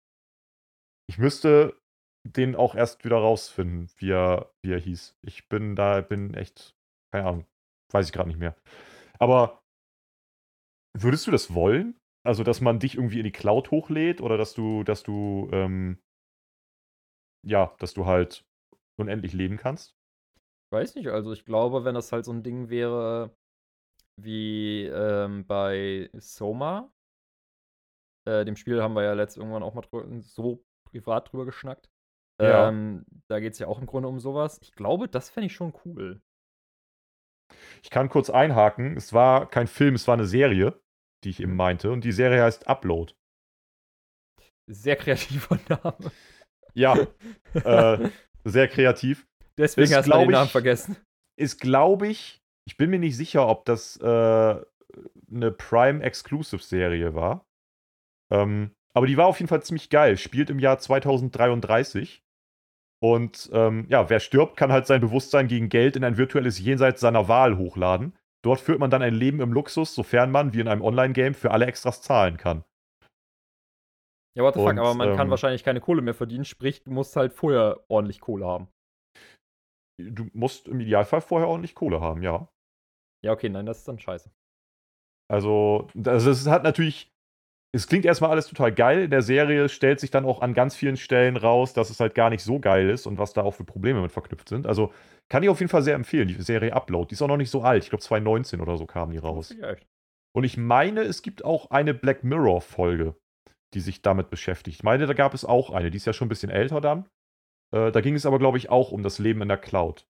Ich müsste den auch erst wieder rausfinden, wie er, wie er hieß. Ich bin da, bin echt, keine Ahnung, weiß ich gerade nicht mehr. Aber würdest du das wollen? Also, dass man dich irgendwie in die Cloud hochlädt oder dass du, dass du, ähm, ja, dass du halt unendlich leben kannst? Weiß nicht, also ich glaube, wenn das halt so ein Ding wäre wie ähm, bei Soma, äh, dem Spiel haben wir ja letzt irgendwann auch mal so privat drüber geschnackt. Ja. Ähm, da geht es ja auch im Grunde um sowas. Ich glaube, das fände ich schon cool. Ich kann kurz einhaken. Es war kein Film, es war eine Serie, die ich eben meinte. Und die Serie heißt Upload. Sehr kreativer Name. Ja, äh, sehr kreativ. Deswegen ist, hast du den Namen ich, vergessen. Ist, glaube ich, ich bin mir nicht sicher, ob das äh, eine Prime Exclusive Serie war. Ähm, aber die war auf jeden Fall ziemlich geil. Spielt im Jahr 2033. Und ähm, ja, wer stirbt, kann halt sein Bewusstsein gegen Geld in ein virtuelles Jenseits seiner Wahl hochladen. Dort führt man dann ein Leben im Luxus, sofern man, wie in einem Online-Game, für alle Extras zahlen kann. Ja, what the fuck, aber man kann ähm, wahrscheinlich keine Kohle mehr verdienen, sprich, du musst halt vorher ordentlich Kohle haben. Du musst im Idealfall vorher ordentlich Kohle haben, ja. Ja, okay, nein, das ist dann scheiße. Also, das, das hat natürlich. Es klingt erstmal alles total geil. In der Serie stellt sich dann auch an ganz vielen Stellen raus, dass es halt gar nicht so geil ist und was da auch für Probleme mit verknüpft sind. Also kann ich auf jeden Fall sehr empfehlen, die Serie Upload. Die ist auch noch nicht so alt. Ich glaube, 2019 oder so kam die raus. Und ich meine, es gibt auch eine Black Mirror-Folge, die sich damit beschäftigt. Ich meine, da gab es auch eine. Die ist ja schon ein bisschen älter dann. Äh, da ging es aber, glaube ich, auch um das Leben in der Cloud.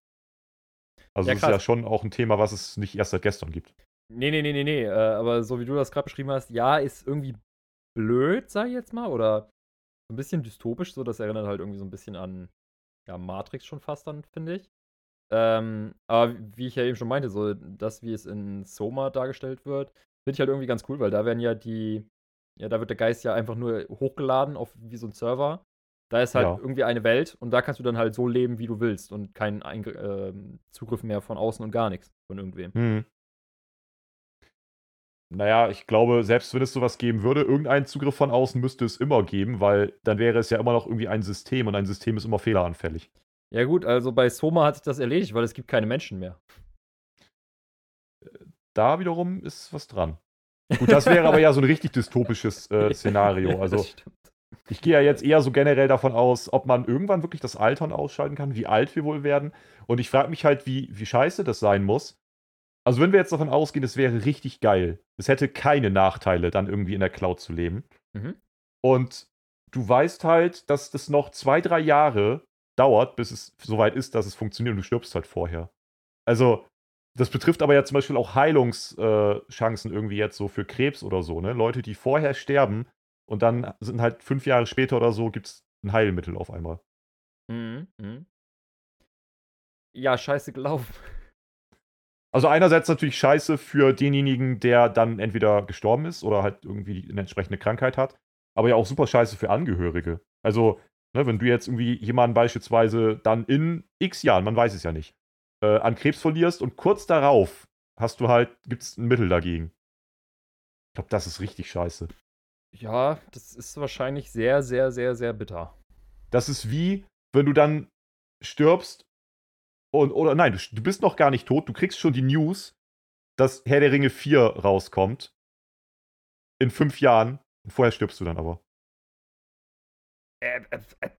Also, Ja, das ist ja schon auch ein Thema, was es nicht erst seit gestern gibt. Nee, nee, nee, nee, nee. Äh, aber so wie du das gerade beschrieben hast, ja, ist irgendwie blöd, sag ich jetzt mal. Oder so ein bisschen dystopisch, so. Das erinnert halt irgendwie so ein bisschen an ja, Matrix schon fast dann, finde ich. Ähm, aber wie ich ja eben schon meinte, so das, wie es in Soma dargestellt wird, finde ich halt irgendwie ganz cool, weil da werden ja die, ja, da wird der Geist ja einfach nur hochgeladen auf wie so ein Server. Da ist halt Ja. irgendwie eine Welt und da kannst du dann halt so leben, wie du willst und keinen Eingr ähm, Zugriff mehr von außen und gar nichts von irgendwem. Hm. Naja, ich glaube, selbst wenn es sowas geben würde, irgendeinen Zugriff von außen müsste es immer geben, weil dann wäre es ja immer noch irgendwie ein System und ein System ist immer fehleranfällig. Ja, gut, also bei Soma hat sich das erledigt, weil es gibt keine Menschen mehr. Da wiederum ist was dran. Gut, das wäre aber ja so ein richtig dystopisches äh, Szenario. Also ich gehe ja jetzt eher so generell davon aus, ob man irgendwann wirklich das Altern ausschalten kann, wie alt wir wohl werden. Und ich frage mich halt, wie, wie scheiße das sein muss. Also wenn wir jetzt davon ausgehen, es wäre richtig geil. Es hätte keine Nachteile, dann irgendwie in der Cloud zu leben. Mhm. Und du weißt halt, dass das noch zwei, drei Jahre dauert, bis es soweit ist, dass es funktioniert und du stirbst halt vorher. Also, das betrifft aber ja zum Beispiel auch Heilungschancen irgendwie jetzt so für Krebs oder so, ne? Leute, die vorher sterben und dann sind halt fünf Jahre später oder so, gibt es ein Heilmittel auf einmal. Mhm. Mhm. Ja, scheiße gelaufen. Also einerseits natürlich scheiße für denjenigen, der dann entweder gestorben ist oder halt irgendwie eine entsprechende Krankheit hat, aber ja auch super scheiße für Angehörige. Also, ne, wenn du jetzt irgendwie jemanden beispielsweise dann in x Jahren, man weiß es ja nicht, äh, an Krebs verlierst und kurz darauf hast du halt, gibt es ein Mittel dagegen. Ich glaube, das ist richtig scheiße. Ja, das ist wahrscheinlich sehr, sehr, sehr, sehr bitter. Das ist wie, wenn du dann stirbst und, oder nein, du, du bist noch gar nicht tot, du kriegst schon die News, dass Herr der Ringe 4 rauskommt. In fünf Jahren. Und vorher stirbst du dann aber. Äh, äh, äh.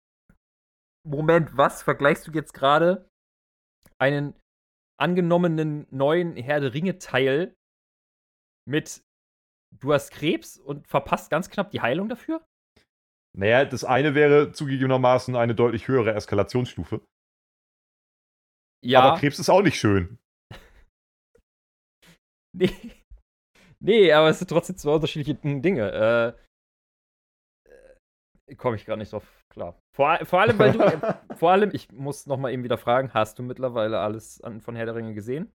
Moment, was? Vergleichst du jetzt gerade einen angenommenen neuen Herr der Ringe-Teil mit du hast Krebs und verpasst ganz knapp die Heilung dafür? Naja, das eine wäre zugegebenermaßen eine deutlich höhere Eskalationsstufe. Ja. Aber Krebs ist auch nicht schön. Nee. Nee, aber es sind trotzdem zwei unterschiedliche Dinge. Äh, äh, Komme ich gar nicht drauf klar. Vor, vor allem, weil du. äh, vor allem, ich muss noch mal eben wieder fragen: Hast du mittlerweile alles an, von Herr der Ringe gesehen?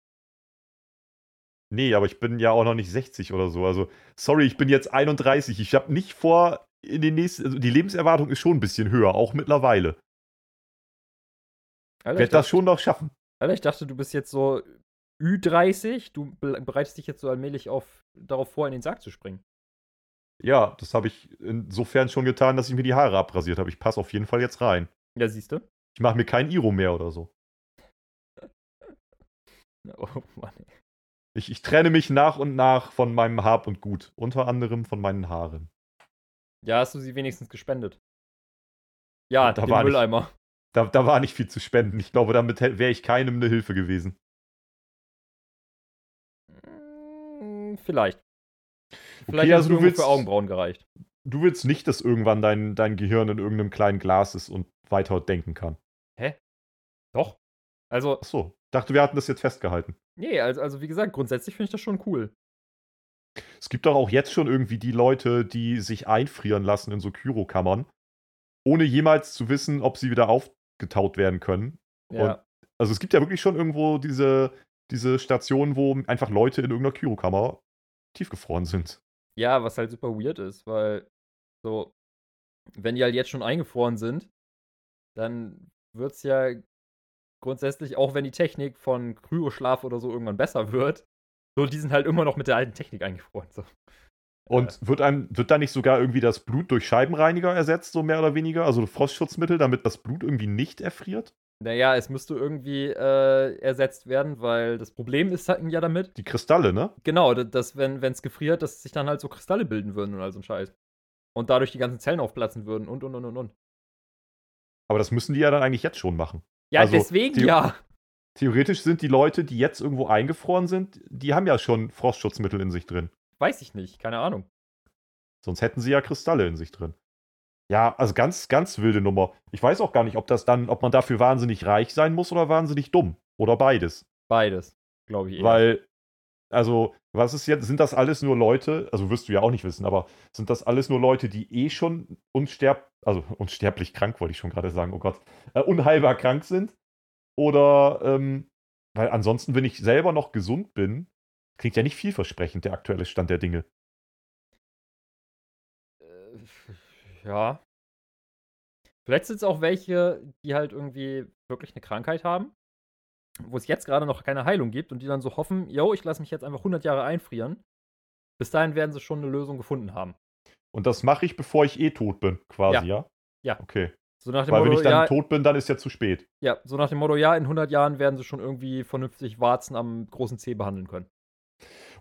Nee, aber ich bin ja auch noch nicht 60 oder so. Also, sorry, ich bin jetzt 31. Ich habe nicht vor, in den nächsten. Also die Lebenserwartung ist schon ein bisschen höher, auch mittlerweile. Alter, werde das schon noch schaffen. Alter, ich dachte, du bist jetzt so Ü30. Du be- bereitest dich jetzt so allmählich auf, darauf vor, in den Sarg zu springen. Ja, das habe ich insofern schon getan, dass ich mir die Haare abrasiert habe. Ich passe auf jeden Fall jetzt rein. Ja, siehst du? Ich mache mir kein Iro mehr oder so. Oh Mann. ey. Ich, ich trenne mich nach und nach von meinem Hab und Gut. Unter anderem von meinen Haaren. Ja, hast du sie wenigstens gespendet? Ja, Da den Mülleimer. Da, da war nicht viel zu spenden. Ich glaube, damit wäre ich keinem eine Hilfe gewesen. Vielleicht. Vielleicht Okay, also du willst, für Augenbrauen gereicht. du willst nicht, dass irgendwann dein, dein Gehirn in irgendeinem kleinen Glas ist und weiter denken kann. Doch. Also, Ach so, dachte, wir hatten das jetzt festgehalten. nee, also, also wie gesagt, grundsätzlich finde ich das schon cool. Es gibt doch auch jetzt schon irgendwie die Leute, die sich einfrieren lassen in so Kyrokammern, ohne jemals zu wissen, ob sie wieder aufgetaut werden können. Ja. Also es gibt ja wirklich schon irgendwo diese, diese Stationen, wo einfach Leute in irgendeiner Kyrokammer tiefgefroren sind. Ja, was halt super weird ist, weil so, wenn die halt jetzt schon eingefroren sind, dann wird es ja grundsätzlich, auch wenn die Technik von Kryoschlaf oder so irgendwann besser wird, so, die sind halt immer noch mit der alten Technik eingefroren. So. Und wird einem, wird da nicht sogar irgendwie das Blut durch Scheibenreiniger ersetzt, so mehr oder weniger? Also Frostschutzmittel, damit das Blut irgendwie nicht erfriert? Naja, es müsste irgendwie äh, ersetzt werden, weil das Problem ist halt ja damit, Die Kristalle, ne? genau, da- dass wenn es gefriert, dass sich dann halt so Kristalle bilden würden und all so ein Scheiß. Und dadurch die ganzen Zellen aufplatzen würden und und und und und. Aber das müssen die ja dann eigentlich jetzt schon machen. Ja, Also, deswegen ja. Theoretisch sind die Leute, die jetzt irgendwo eingefroren sind, die haben ja schon Frostschutzmittel in sich drin. Weiß ich nicht, keine Ahnung. Sonst hätten sie ja Kristalle in sich drin. Ja, also ganz, ganz wilde Nummer. Ich weiß auch gar nicht, ob das dann, ob man dafür wahnsinnig reich sein muss oder wahnsinnig dumm. Oder beides. Beides, glaube ich. eher. Weil, also, was ist jetzt, sind das alles nur Leute, also wirst du ja auch nicht wissen, aber sind das alles nur Leute, die eh schon unsterb, also unsterblich krank, wollte ich schon gerade sagen, oh Gott, äh, unheilbar krank sind? Oder, ähm, weil ansonsten, wenn ich selber noch gesund bin, klingt ja nicht vielversprechend der aktuelle Stand der Dinge. Äh, ja. Vielleicht sind es auch welche, die halt irgendwie wirklich eine Krankheit haben, wo es jetzt gerade noch keine Heilung gibt und die dann so hoffen, yo, ich lasse mich jetzt einfach 100 Jahre einfrieren. Bis dahin werden sie schon eine Lösung gefunden haben. Und das mache ich, bevor ich eh tot bin, quasi, ja? Ja. Okay. So Weil wenn Motto, ich dann ja, tot bin, dann ist ja zu spät. ja, so nach dem Motto, ja, in 100 Jahren werden sie schon irgendwie vernünftig Warzen am großen Zeh behandeln können.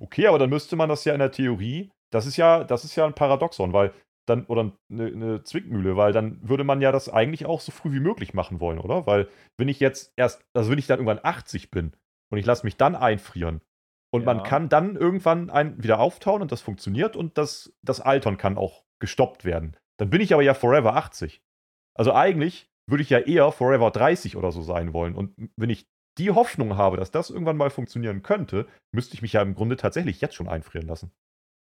Okay, aber dann müsste man das ja in der Theorie, das ist ja, das ist ja ein Paradoxon, weil dann, oder eine, eine Zwickmühle, weil dann würde man ja das eigentlich auch so früh wie möglich machen wollen, oder? Weil wenn ich jetzt erst, also wenn ich dann irgendwann 80 bin und ich lasse mich dann einfrieren und man Ja. kann dann irgendwann ein, wieder auftauen und das funktioniert und das, das Altern kann auch gestoppt werden. Dann bin ich aber ja forever 80. Also eigentlich würde ich ja eher forever 30 oder so sein wollen. Und wenn ich die Hoffnung habe, dass das irgendwann mal funktionieren könnte, müsste ich mich ja im Grunde tatsächlich jetzt schon einfrieren lassen.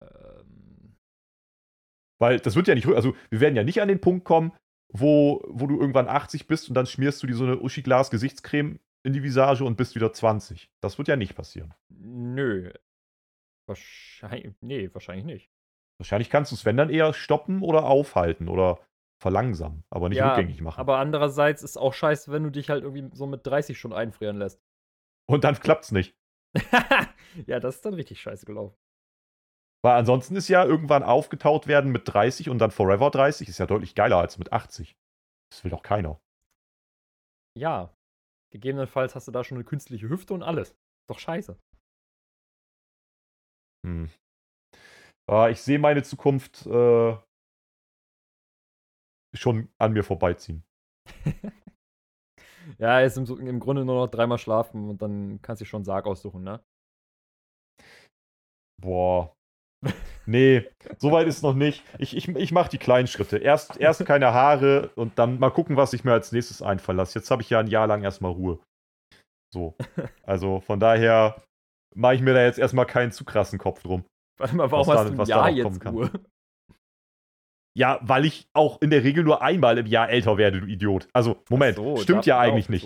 Ähm, Weil das wird ja nicht, also wir werden ja nicht an den Punkt kommen, wo, wo du irgendwann 80 bist und dann schmierst du dir so eine Uschi Glas Gesichtscreme in die Visage und bist wieder 20. Das wird ja nicht passieren. nö. Wahrscheinlich, nee, wahrscheinlich nicht. Wahrscheinlich kannst du es, wenn dann eher stoppen oder aufhalten oder verlangsamen, aber nicht Ja, rückgängig machen. Aber andererseits ist auch scheiße, wenn du dich halt irgendwie so mit 30 schon einfrieren lässt. und dann klappt's nicht. ja, das ist dann richtig scheiße gelaufen. Weil ansonsten ist ja irgendwann aufgetaut werden mit 30 und dann Forever 30 ist ja deutlich geiler als mit 80. Das will doch keiner. Ja. Gegebenenfalls hast du da schon eine künstliche Hüfte und alles. Doch scheiße. Hm. Ah, ich sehe meine Zukunft äh, schon an mir vorbeiziehen. Ja, ist im, im Grunde nur noch dreimal schlafen und dann kannst du schon einen Sarg aussuchen, ne? Boah. Nee, soweit ist noch nicht. Ich, ich, ich mache die kleinen Schritte. Erst, erst keine Haare und dann mal gucken, was ich mir als nächstes einfallen lasse. Jetzt habe ich ja ein Jahr lang erstmal Ruhe. So. Also von daher mache ich mir da jetzt erstmal keinen zu krassen Kopf drum. Warte mal, warum Was hast da- du was ein da Jahr jetzt. Ruhe? Ja, weil ich auch in der Regel nur einmal im Jahr älter werde, du Idiot. Also, Moment, so, stimmt ja eigentlich nicht.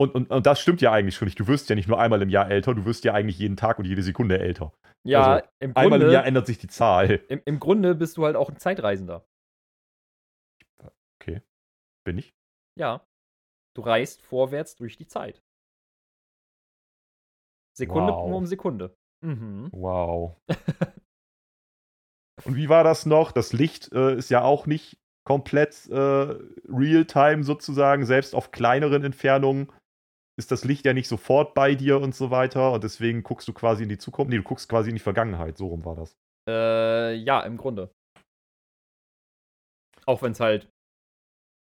Und, und, und das stimmt ja eigentlich schon nicht. Du wirst ja nicht nur einmal im Jahr älter, du wirst ja eigentlich jeden Tag und jede Sekunde älter. Ja, Also, im, Einmal im Jahr Grunde, ändert sich die Zahl. im, im Grunde bist du halt auch ein Zeitreisender. Okay. Bin ich? Ja. Du reist vorwärts durch die Zeit. Sekunde Wow. um Sekunde. Mhm. Wow. Und wie war das noch? Das Licht äh, ist ja auch nicht komplett äh, real-time sozusagen. Selbst auf kleineren Entfernungen ist das Licht ja nicht sofort bei dir und so weiter. Und deswegen guckst du quasi in die Zukunft. Nee, du guckst quasi in die Vergangenheit. So rum war das. Äh, ja, im Grunde. Auch wenn es halt,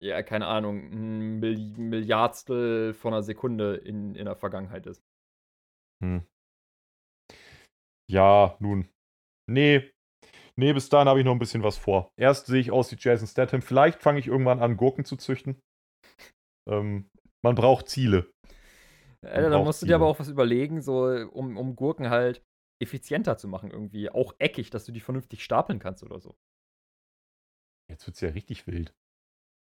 ja, keine Ahnung, ein Milli Milliardstel von einer Sekunde in, in der Vergangenheit ist. Hm. Ja, nun. Nee. Nee, bis dahin habe ich noch ein bisschen was vor. Erst sehe ich aus wie Jason Statham. Vielleicht fange ich irgendwann an, Gurken zu züchten. Ähm, man braucht Ziele. Alter, da musst du dir aber auch was überlegen, so um, um Gurken halt effizienter zu machen, irgendwie. Auch eckig, dass du die vernünftig stapeln kannst oder so. Jetzt wird es ja richtig wild.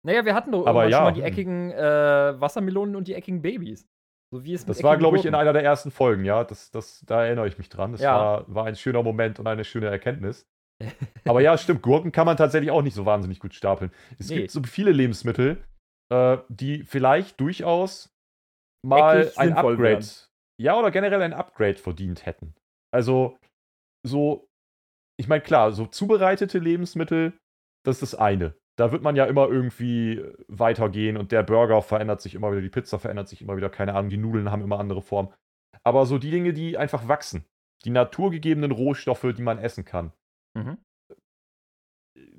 Naja, wir hatten doch aber ja, schon mal die eckigen äh, Wassermelonen und die eckigen Babys. So wie es das war, glaube ich, in einer der ersten Folgen, ja. Das, das, da erinnere ich mich dran. Das ja. war, war ein schöner Moment und eine schöne Erkenntnis. Aber ja, stimmt, Gurken kann man tatsächlich auch nicht so wahnsinnig gut stapeln. Es nee. gibt so viele Lebensmittel, äh, die vielleicht durchaus mal Eckig ein Upgrade, werden. ja, oder generell ein Upgrade verdient hätten. Also, so, ich meine, klar, so zubereitete Lebensmittel, das ist das eine da wird man ja immer irgendwie weitergehen und der Burger verändert sich immer wieder, die Pizza verändert sich immer wieder, keine Ahnung, die Nudeln haben immer andere Formen. Aber so die Dinge, die einfach wachsen, die naturgegebenen Rohstoffe, die man essen kann. Mhm.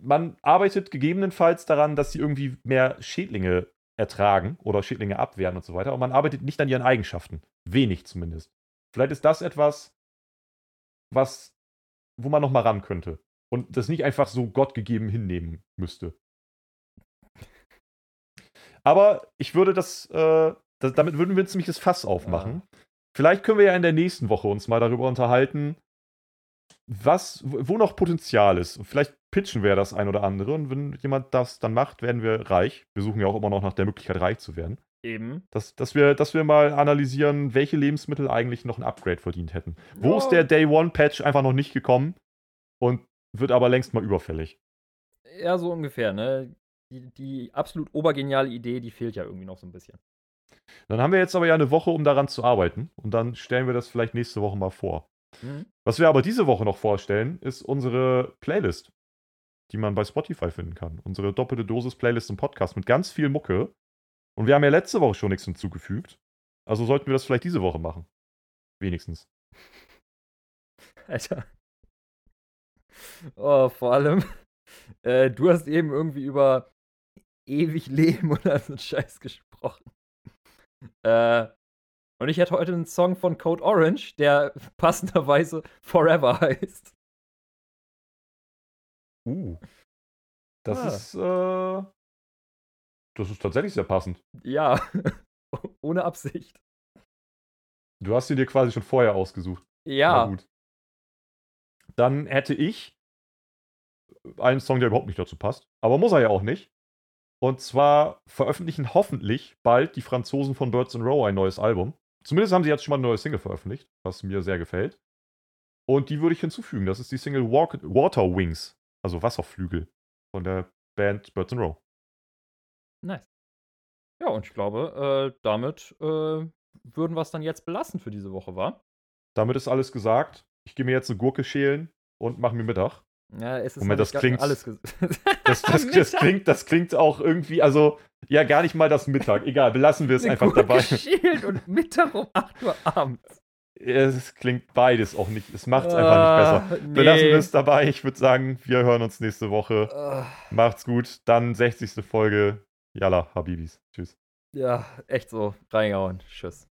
Man arbeitet gegebenenfalls daran, dass sie irgendwie mehr Schädlinge ertragen oder Schädlinge abwehren und so weiter. Aber man arbeitet nicht an ihren Eigenschaften. Wenig zumindest. Vielleicht ist das etwas, was, wo man nochmal ran könnte. Und das nicht einfach so gottgegeben hinnehmen müsste. Aber ich würde das, äh, das damit würden wir ein ziemliches Fass aufmachen. Ja. Vielleicht können wir ja in der nächsten Woche uns mal darüber unterhalten, was, wo noch Potenzial ist. Vielleicht pitchen wir das ein oder andere und wenn jemand das dann macht, werden wir reich. Wir suchen ja auch immer noch nach der Möglichkeit, reich zu werden. Eben. Dass, dass, wir, dass wir mal analysieren, welche Lebensmittel eigentlich noch ein Upgrade verdient hätten. Wo ja. ist der Day One Patch einfach noch nicht gekommen und wird aber längst mal überfällig? Ja, so ungefähr, ne? die, die absolut obergeniale Idee, die fehlt ja irgendwie noch so ein bisschen. Dann haben wir jetzt aber ja eine Woche, um daran zu arbeiten. Und dann stellen wir das vielleicht nächste Woche mal vor. Mhm. Was wir aber diese Woche noch vorstellen, ist unsere Playlist, die man bei Spotify finden kann. Unsere doppelte Dosis-Playlist im Podcast mit ganz viel Mucke. Und wir haben ja letzte Woche schon nichts hinzugefügt. Also sollten wir das vielleicht diese Woche machen. Wenigstens. Alter. Oh, vor allem, äh, du hast eben irgendwie über ewig leben oder so einen Scheiß gesprochen. Äh, und ich hätte heute einen Song von Code Orange, der passenderweise Forever heißt. Uh. Das ah. ist, äh, das ist tatsächlich sehr passend. Ja. Ohne Absicht. Du hast sie dir quasi schon vorher ausgesucht. Ja. Na gut. Dann hätte ich einen Song, der überhaupt nicht dazu passt. Aber muss er ja auch nicht. Und zwar veröffentlichen hoffentlich bald die Franzosen von Birds and Row ein neues Album. Zumindest haben sie jetzt schon mal eine neue Single veröffentlicht, was mir sehr gefällt. Und die würde ich hinzufügen. Das ist die Single Walk Water Wings, also Wasserflügel von der Band Birds and Row. Nice. Ja, und ich glaube, äh, damit äh, würden wir es dann jetzt belassen für diese Woche, wa? Damit ist alles gesagt. Ich gehe mir jetzt eine Gurke schälen und mache mir Mittag. Ja, es ist Moment, das klingt, alles das, das, das, klingt, das klingt auch irgendwie, also ja, gar nicht mal das Mittag. Egal, belassen wir es einfach Gurke dabei. Schild und Mittag um 8 Uhr abends. Es klingt beides auch nicht. Es macht es einfach nicht besser. Ah, nee. Belassen wir es dabei. Ich würde sagen, wir hören uns nächste Woche. Uh. Macht's gut. Dann 60. Folge. Yalla, Habibis. Tschüss. Ja, echt so. Reingehauen. Tschüss.